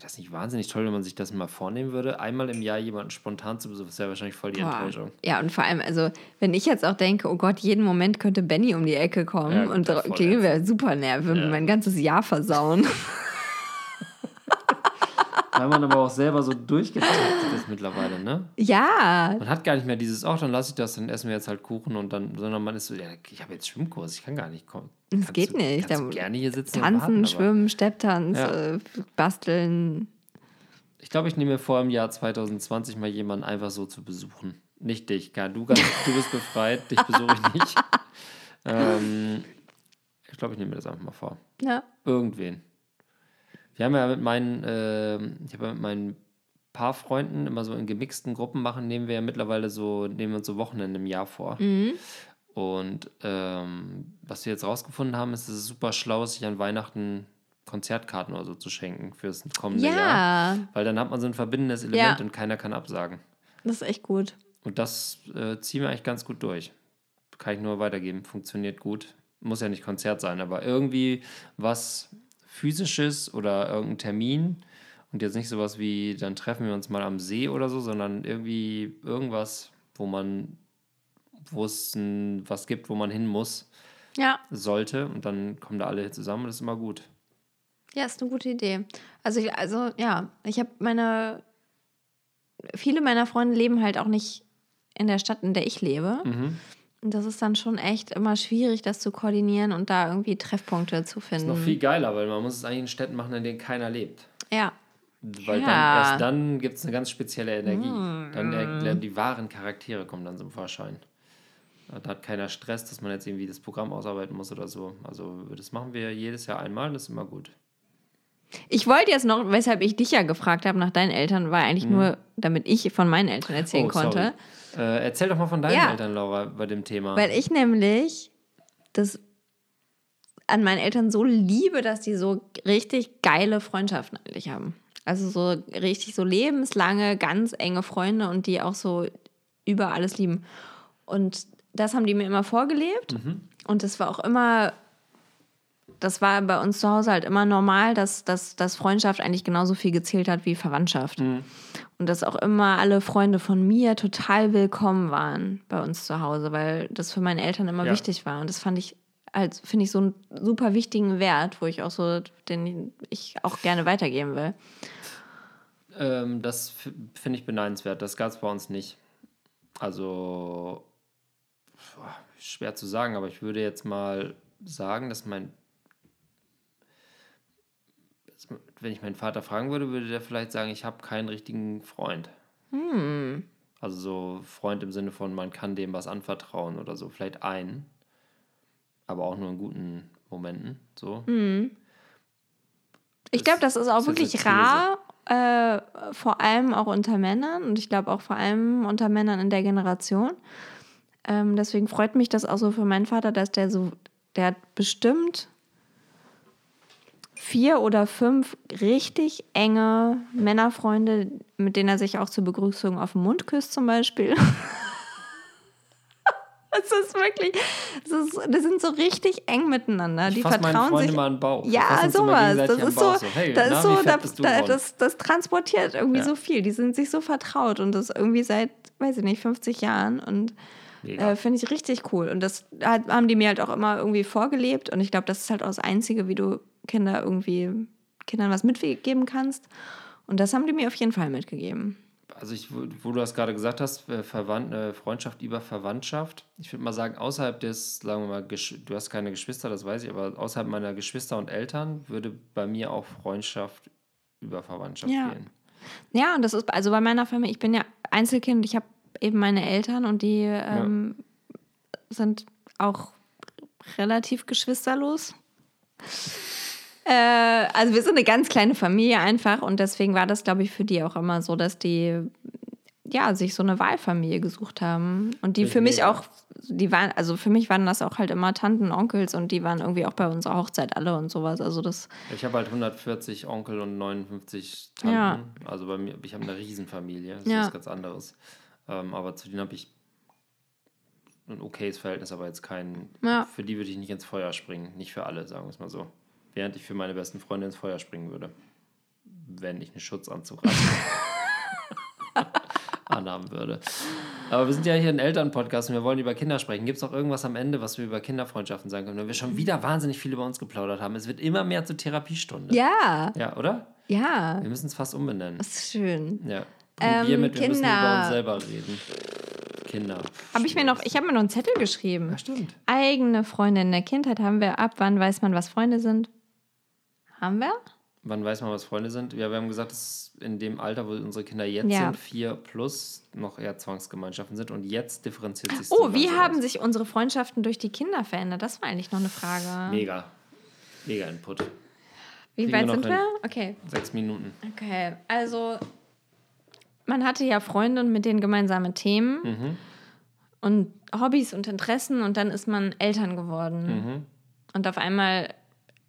Wäre das nicht wahnsinnig toll, wenn man sich das mal vornehmen würde? Einmal im Jahr jemanden spontan zu besuchen, das wäre wahrscheinlich voll die Boah. Enttäuschung. Ja, und vor allem, also, wenn ich jetzt auch denke, oh Gott, jeden Moment könnte Benny um die Ecke kommen Ja, und klingen wäre super nervig, Ja. mein ganzes Jahr versauen. Weil man aber auch selber so durchgetaktet ist mittlerweile, ne? ja, Man hat gar nicht mehr dieses, ach, dann lasse ich das, dann essen wir jetzt halt Kuchen und dann, sondern man ist so, ja, ich habe jetzt Schwimmkurs, ich kann gar nicht kommen. Das Kannst geht du, nicht. Kannst Da- du gerne hier sitzen und tanzen, warten, schwimmen, Stepptanz, Ja. äh, basteln. Ich glaube, ich nehme mir vor, im Jahr 2020 mal jemanden einfach so zu besuchen. Nicht dich, Karl. Du, ganz, du bist befreit, dich besuche ich nicht. ähm, ich glaube, ich nehme mir das einfach mal vor. Ja. Irgendwen. Wir haben ja mit meinen, ähm, ich habe ja mit meinen Paarfreunden immer so in gemixten Gruppen machen, nehmen wir ja mittlerweile so, nehmen wir uns so Wochenende im Jahr vor. Mhm. Und ähm, was wir jetzt rausgefunden haben, ist, dass es super schlau ist, sich an Weihnachten Konzertkarten oder so zu schenken fürs kommende Jahr. Ja, Weil dann hat man so ein verbindendes Element Ja. und keiner kann absagen. das ist echt gut. Und das äh, ziehen wir eigentlich ganz gut durch. Kann ich nur weitergeben. Funktioniert gut. Muss ja nicht Konzert sein, aber irgendwie was physisches oder irgendein Termin und jetzt nicht sowas wie, dann treffen wir uns mal am See oder so, sondern irgendwie irgendwas, wo man, wo es ein, was gibt, wo man hin muss, Ja, sollte und dann kommen da alle zusammen und das ist immer gut. ja, ist eine gute Idee. Also, ich, also ja, ich habe meine, viele meiner Freunde leben halt auch nicht in der Stadt, in der ich lebe. Mhm. Und das ist dann schon echt immer schwierig, das zu koordinieren und da irgendwie Treffpunkte zu Ist finden. noch viel geiler, weil man muss es eigentlich in Städten machen, in denen keiner lebt. Ja, Weil Ja. dann, erst dann gibt es eine ganz spezielle Energie. Mm. Dann erklären die wahren Charaktere kommen dann zum Vorschein. Da hat keiner Stress, dass man jetzt irgendwie das Programm ausarbeiten muss oder so. Also das machen wir jedes Jahr einmal, das ist immer gut. Ich wollte jetzt noch, weshalb ich dich ja gefragt habe nach deinen Eltern, war eigentlich nur, damit ich von meinen Eltern erzählen Mhm. Oh, konnte. Äh, erzähl doch mal von deinen Ja. Eltern, Laura, bei dem Thema. Weil ich nämlich das an meinen Eltern so liebe, dass die so richtig geile Freundschaften eigentlich haben. Also so richtig so lebenslange, ganz enge Freunde und die auch so über alles lieben. Und das haben die mir immer vorgelebt. Und das war auch immer, das war bei uns zu Hause halt immer normal, dass, dass, dass Freundschaft eigentlich genauso viel gezählt hat wie Verwandtschaft. Und dass auch immer alle Freunde von mir total willkommen waren bei uns zu Hause, weil das für meine Eltern immer Ja. wichtig war. Und das fand ich, als finde ich so einen super wichtigen Wert, wo ich auch so, den ich auch gerne weitergeben will. Ähm, das finde ich beneidenswert. Das gab es bei uns nicht. Also, schwer zu sagen, aber ich würde jetzt mal sagen, dass mein. Wenn ich meinen Vater fragen würde, würde der vielleicht sagen, ich habe keinen richtigen Freund. Also so Freund im Sinne von, man kann dem was anvertrauen oder so. Vielleicht einen. Aber auch nur in guten Momenten. So. Ich glaube, das ist auch wirklich rar, äh, vor allem auch unter Männern und ich glaube auch vor allem unter Männern in der Generation. Ähm, deswegen freut mich das auch so für meinen Vater, dass der so, der hat bestimmt vier oder fünf richtig enge Männerfreunde, mit denen er sich auch zur Begrüßung auf den Mund küsst zum Beispiel. Das ist wirklich, das, ist, das sind so richtig eng miteinander. Die Ich meinen vertrauen sich. an den Bauch. Ja, sowas. Das ist so, Hey, das ist so, da, da, das, das transportiert irgendwie Ja. so viel. Die sind sich so vertraut und das irgendwie seit, weiß ich nicht, 50 Jahren und äh, finde ich richtig cool. Und das hat, haben die mir halt auch immer irgendwie vorgelebt und ich glaube, das ist halt auch das Einzige, wie du Kinder irgendwie, Kindern was mitgeben kannst. Und das haben die mir auf jeden Fall mitgegeben. Also ich, wo, du das gerade gesagt hast, äh, Verwandt, äh, Freundschaft über Verwandtschaft. Ich würde mal sagen, außerhalb des, sagen wir mal, du hast keine Geschwister, das weiß ich, aber außerhalb meiner Geschwister und Eltern würde bei mir auch Freundschaft über Verwandtschaft Ja. gehen. Ja, und das ist also bei meiner Familie, ich bin ja Einzelkind, ich habe eben meine Eltern und die ähm, sind auch relativ geschwisterlos. Äh, also wir sind eine ganz kleine Familie einfach und deswegen war das, glaube ich, für die auch immer so, dass die ja sich so eine Wahlfamilie gesucht haben und die für mich auch, die waren, also für mich waren das auch halt immer Tanten, Onkels und die waren irgendwie auch bei unserer Hochzeit alle und sowas. Also das, Ich habe halt 140 Onkel und 59 Tanten. Ja. Also bei mir, ich habe eine Riesenfamilie, das Ja. ist was ganz anderes. Ähm, aber zu denen habe ich ein okayes Verhältnis, aber jetzt kein. Ja. Für die würde ich nicht ins Feuer springen. Nicht für alle, sagen wir es mal so. Während ich für meine besten Freunde ins Feuer springen würde. Wenn ich einen Schutzanzug anhaben würde. Aber wir sind ja hier ein Elternpodcast und wir wollen über Kinder sprechen. Gibt es noch irgendwas am Ende, was wir über Kinderfreundschaften sagen können? Weil wir schon wieder wahnsinnig viel über uns geplaudert haben. Es wird immer mehr zur Therapiestunde. Ja, Ja, oder? ja. Wir müssen es fast umbenennen. Das ist schön. Ja. Ähm, wir mit, wir müssen Kinder. über uns selber reden. Kinder. Habe ich mir noch, ich habe mir noch einen Zettel geschrieben. Ja, stimmt. Eigene Freunde in der Kindheit haben wir. Ab wann weiß man, was Freunde sind? Haben wir? Wann weiß man, was Freunde sind? Ja, wir haben gesagt, dass in dem Alter, wo unsere Kinder jetzt Ja. sind, vier plus, noch eher Zwangsgemeinschaften sind. Und jetzt differenziert sich Oh, wie haben sich unsere Freundschaften durch die Kinder verändert? Das war eigentlich noch eine Frage. Mega. Mega Input. Wie kriegen weit sind hin. wir? Okay. Sechs Minuten. Okay, also man hatte ja Freunde und mit denen gemeinsame Themen Mhm. und Hobbys und Interessen und dann ist man Eltern geworden. Mhm. Und auf einmal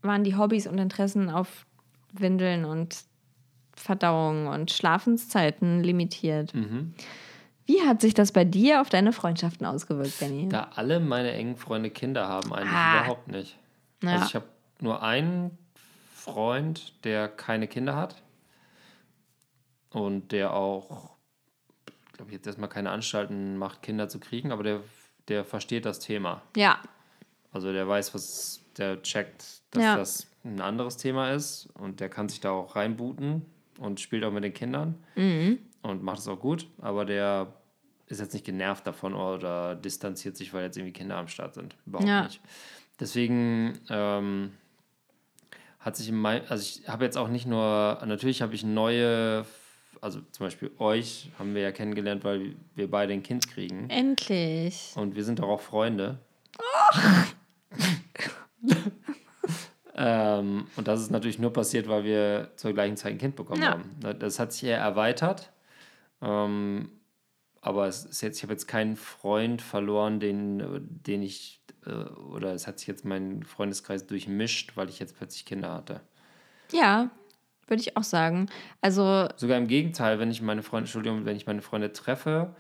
waren die Hobbys und Interessen auf Windeln und Verdauung und Schlafenszeiten limitiert. Mhm. Wie hat sich das bei dir auf deine Freundschaften ausgewirkt, Benny? Da alle meine engen Freunde Kinder haben, eigentlich Ah. überhaupt nicht. Ja. Also ich habe nur einen Freund, der keine Kinder hat und der auch, glaube ich, jetzt erstmal keine Anstalten macht, Kinder zu kriegen, aber der, der versteht das Thema. Ja, Also der weiß, was, der checkt, dass Ja. das ein anderes Thema ist und der kann sich da auch reinbooten und spielt auch mit den Kindern Mhm. und macht es auch gut, aber der ist jetzt nicht genervt davon oder distanziert sich, weil jetzt irgendwie Kinder am Start sind. Überhaupt Ja. nicht. Deswegen ähm, hat sich in mein, also ich habe jetzt auch nicht nur, natürlich habe ich neue, also zum Beispiel euch haben wir ja kennengelernt, weil wir beide ein Kind kriegen. endlich. Und wir sind doch auch Freunde. ähm, und das ist natürlich nur passiert, weil wir zur gleichen Zeit ein Kind bekommen Ja. haben. Das hat sich eher erweitert. Ähm, aber es ist jetzt, ich habe jetzt keinen Freund verloren, den, den ich, äh, oder es hat sich jetzt mein Freundeskreis durchmischt, weil ich jetzt plötzlich Kinder hatte. Ja, würde ich auch sagen. Also, Sogar im Gegenteil, wenn ich meine Freunde, Entschuldigung, wenn ich meine Freunde treffe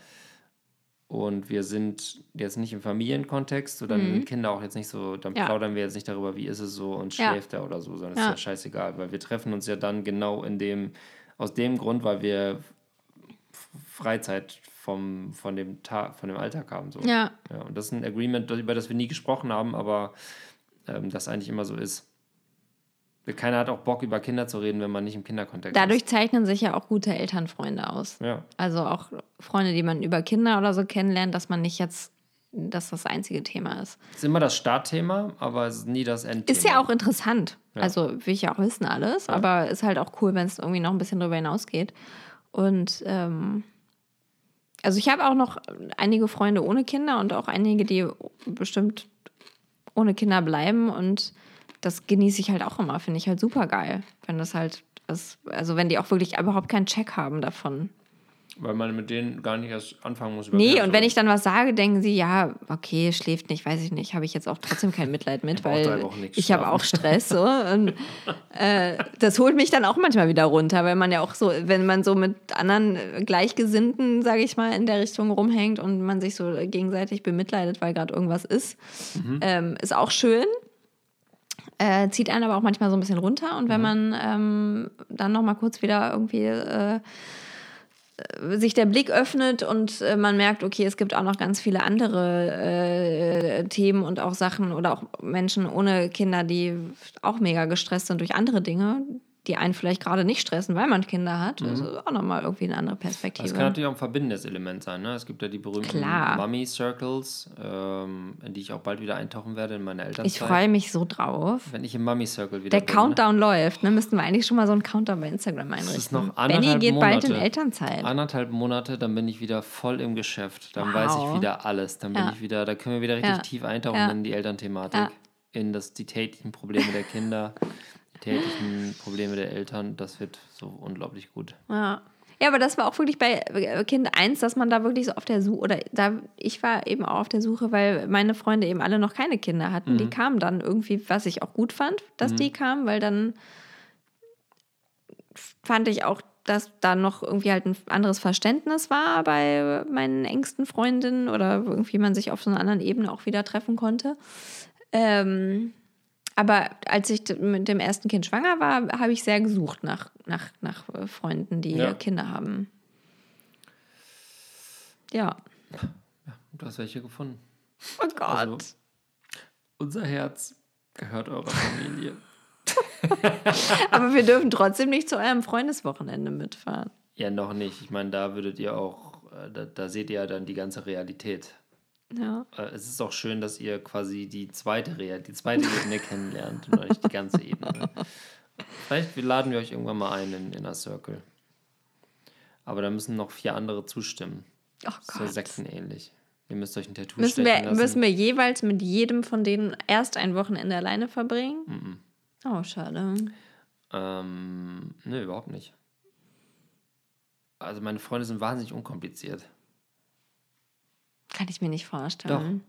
und wir sind jetzt nicht im Familienkontext, so dann sind Kinder auch jetzt nicht so, dann Mhm. Ja. plaudern wir jetzt nicht darüber, wie ist es so und schläft er oder so, sondern Ja. ist ja scheißegal, weil wir treffen uns ja dann genau in dem, aus dem Grund, weil wir Freizeit vom, von, dem Tag, von dem Alltag haben. So. ja, Ja, und das ist ein Agreement, über das wir nie gesprochen haben, aber ähm, das eigentlich immer so ist. Keiner hat auch Bock, über Kinder zu reden, wenn man nicht im Kinderkontext dadurch zeichnen sich ja auch gute Elternfreunde aus. ist. Ja. Also auch Freunde, die man über Kinder oder so kennenlernt, dass man nicht jetzt, dass das einzige Thema ist. ist immer das Startthema, aber es ist nie das Endthema. Ist ja auch interessant. Ja. Also will ich ja auch wissen alles, Ja. aber ist halt auch cool, wenn es irgendwie noch ein bisschen darüber hinausgeht. Und ähm, also ich habe auch noch einige Freunde ohne Kinder und auch einige, die bestimmt ohne Kinder bleiben und das genieße ich halt auch immer, finde ich halt super geil, wenn das halt, das, also wenn die auch wirklich überhaupt keinen Check haben davon. Weil man mit denen gar nicht erst anfangen muss. Nee, und wenn ich dann was sage, denken sie, ja, okay, schläft nicht, weiß ich nicht, habe ich jetzt auch trotzdem kein Mitleid mit, Ich weil ich habe auch Stress. So, und, äh, das holt mich dann auch manchmal wieder runter, weil man ja auch so, wenn man so mit anderen Gleichgesinnten, sage ich mal, in der Richtung rumhängt und man sich so gegenseitig bemitleidet, weil gerade irgendwas ist, Mhm. ähm, ist auch schön. Äh, zieht einen aber auch manchmal so ein bisschen runter. Und wenn Mhm. man ähm, dann noch mal kurz wieder irgendwie äh, sich der Blick öffnet und äh, man merkt, okay, es gibt auch noch ganz viele andere äh, Themen und auch Sachen oder auch Menschen ohne Kinder, die auch mega gestresst sind durch andere Dinge, die einen vielleicht gerade nicht stressen, weil man Kinder hat. Das ist auch nochmal irgendwie eine andere Perspektive. Das kann natürlich auch ein verbindendes Element sein. Ne? Es gibt ja die berühmten Klar. Mummy Circles, ähm, in die ich auch bald wieder eintauchen werde in meiner Elternzeit. ich freue mich so drauf. Wenn ich im Mummy Circle wieder Der bin. Countdown läuft, ne? Müssten wir eigentlich schon mal so einen Countdown bei Instagram einrichten. ist noch Benny anderthalb geht bald in Monate. Elternzeit. Anderthalb Monate, dann bin ich wieder voll im Geschäft. Dann Wow. weiß ich wieder alles. Dann bin Ja. ich wieder, da können wir wieder richtig Ja. tief eintauchen Ja. in die Elternthematik, in das, die täglichen Probleme der Kinder, täglichen Probleme der Eltern. Das wird so unglaublich gut. Ja. Ja, aber das war auch wirklich bei äh, Kind 1, dass man da wirklich so auf der Suche, oder da, ich war eben auch auf der Suche, weil meine Freunde eben alle noch keine Kinder hatten. Mhm. Die kamen dann irgendwie, was ich auch gut fand, dass die kamen, weil dann fand ich auch, dass da noch irgendwie halt ein anderes Verständnis war bei meinen engsten Freundinnen oder irgendwie man sich auf so einer anderen Ebene auch wieder treffen konnte. Ähm, aber als ich mit dem ersten Kind schwanger war, habe ich sehr gesucht nach, nach, nach äh, Freunden, die Ja. Kinder haben. Ja. Ja, du hast welche gefunden. Oh Gott. Also, unser Herz gehört eurer Familie. Aber wir dürfen trotzdem nicht zu eurem Freundeswochenende mitfahren. Ja, noch nicht. Ich meine, da würdet ihr auch, äh, da, da seht ihr ja dann die ganze Realität. Ja. Äh, Es ist auch schön, dass ihr quasi die zweite, Real die zweite Ebene kennenlernt und nicht die ganze Ebene. Vielleicht laden wir euch irgendwann mal ein in Inner Circle. Aber da müssen noch vier andere zustimmen. Oh Das ist ja Gott. sektenähnlich. Ihr müsst euch ein Tattoo Müssen stechen wir, lassen. müssen wir jeweils mit jedem von denen erst ein Wochenende alleine verbringen? Oh, schade. Ähm, nö, überhaupt nicht. Also meine Freunde sind wahnsinnig unkompliziert. Kann ich mir nicht vorstellen.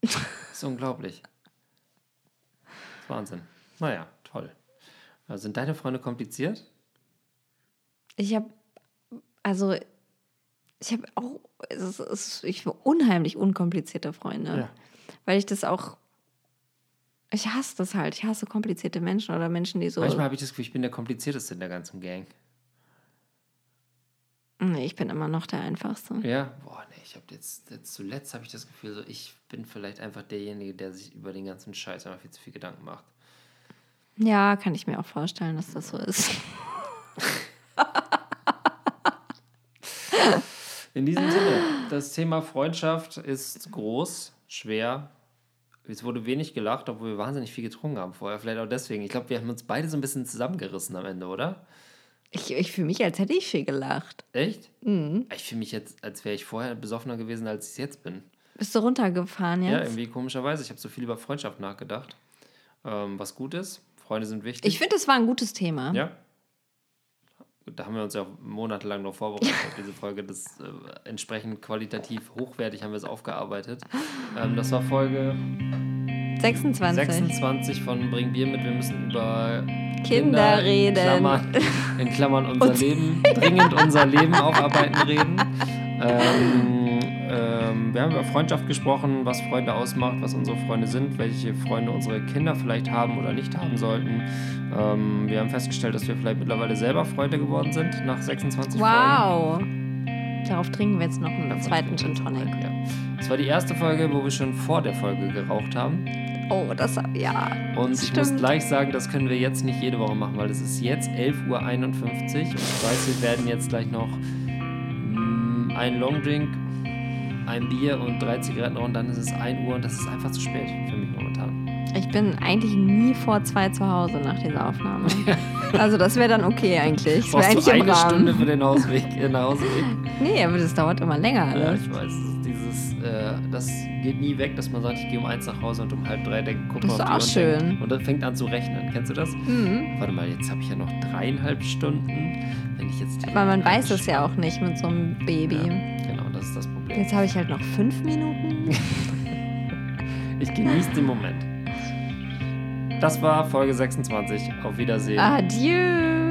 Das ist unglaublich. Das ist Wahnsinn. Naja, toll. Äh, Sind deine Freunde kompliziert? Ich habe, also, ich habe auch, es ist, es ist, ich habe unheimlich unkomplizierte Freunde. Ja. Weil ich das auch, ich hasse das halt. Ich hasse komplizierte Menschen oder Menschen, die so. Manchmal habe ich das Gefühl, ich bin der komplizierteste in der ganzen Gang. Nee, ich bin immer noch der Einfachste. Ja? Boah, nee, ich habe jetzt, jetzt zuletzt habe ich das Gefühl, so ich bin vielleicht einfach derjenige, der sich über den ganzen Scheiß einfach viel zu viel Gedanken macht. Ja, kann ich mir auch vorstellen, dass das so ist. In diesem Sinne, das Thema Freundschaft ist groß, schwer. Es wurde wenig gelacht, obwohl wir wahnsinnig viel getrunken haben vorher. Vielleicht auch deswegen. Ich glaube, wir haben uns beide so ein bisschen zusammengerissen am Ende, oder? Ich, ich fühle mich, als hätte ich viel gelacht. Echt? Ich fühle mich jetzt, als wäre ich vorher besoffener gewesen, als ich es jetzt bin. Bist du runtergefahren Ja, jetzt? irgendwie komischerweise. Ich habe so viel über Freundschaft nachgedacht. Ähm, was gut ist. Freunde sind wichtig. ich finde, das war ein gutes Thema. Ja. Da haben wir uns ja auch monatelang noch vorbereitet auf diese Folge. Das äh, entsprechend qualitativ hochwertig haben wir es aufgearbeitet. Ähm, das war Folge 26. 26 von Bring Bier mit. Wir müssen über Kinder in reden. Klammern, in Klammern unser Leben, dringend unser Leben aufarbeiten reden. Ähm, ähm, wir haben über Freundschaft gesprochen, was Freunde ausmacht, was unsere Freunde sind, welche Freunde unsere Kinder vielleicht haben oder nicht haben sollten. Ähm, wir haben festgestellt, dass wir vielleicht mittlerweile selber Freunde geworden sind nach 26 Folgen. Wow. Darauf trinken wir jetzt noch einen zweiten Gin Tonic. Ja. Das war die erste Folge, wo wir schon vor der Folge geraucht haben. Oh, das, ja. Und ich muss stimmt. gleich sagen, das können wir jetzt nicht jede Woche machen, weil es ist jetzt 11.51 Uhr und ich weiß, wir werden jetzt gleich noch mm, einen Longdrink, ein Bier und drei Zigaretten rauchen, dann ist es 1 Uhr und das ist einfach zu spät für mich momentan. Ich bin eigentlich nie vor zwei zu Hause nach dieser Aufnahme. also das wäre dann okay eigentlich. Das wäre eigentlich du eine. Stunde für den Hausweg, den Nachhauseweg? Nee, aber das dauert immer länger Ja, alles. ich weiß, äh, das geht nie weg, dass man sagt, ich gehe um eins nach Hause und um halb drei denkt, guck Das mal ist auf die auch schön. denkt- Und dann fängt an zu rechnen. Kennst du das? Mhm. Warte mal, jetzt habe ich ja noch dreieinhalb Stunden. Wenn ich jetzt Aber man weiß es ja auch nicht mit so einem Baby. Ja, genau, das ist das Problem. Jetzt habe ich halt noch fünf Minuten. Ich genieße den Moment. Das war Folge 26. Auf Wiedersehen. Adieu.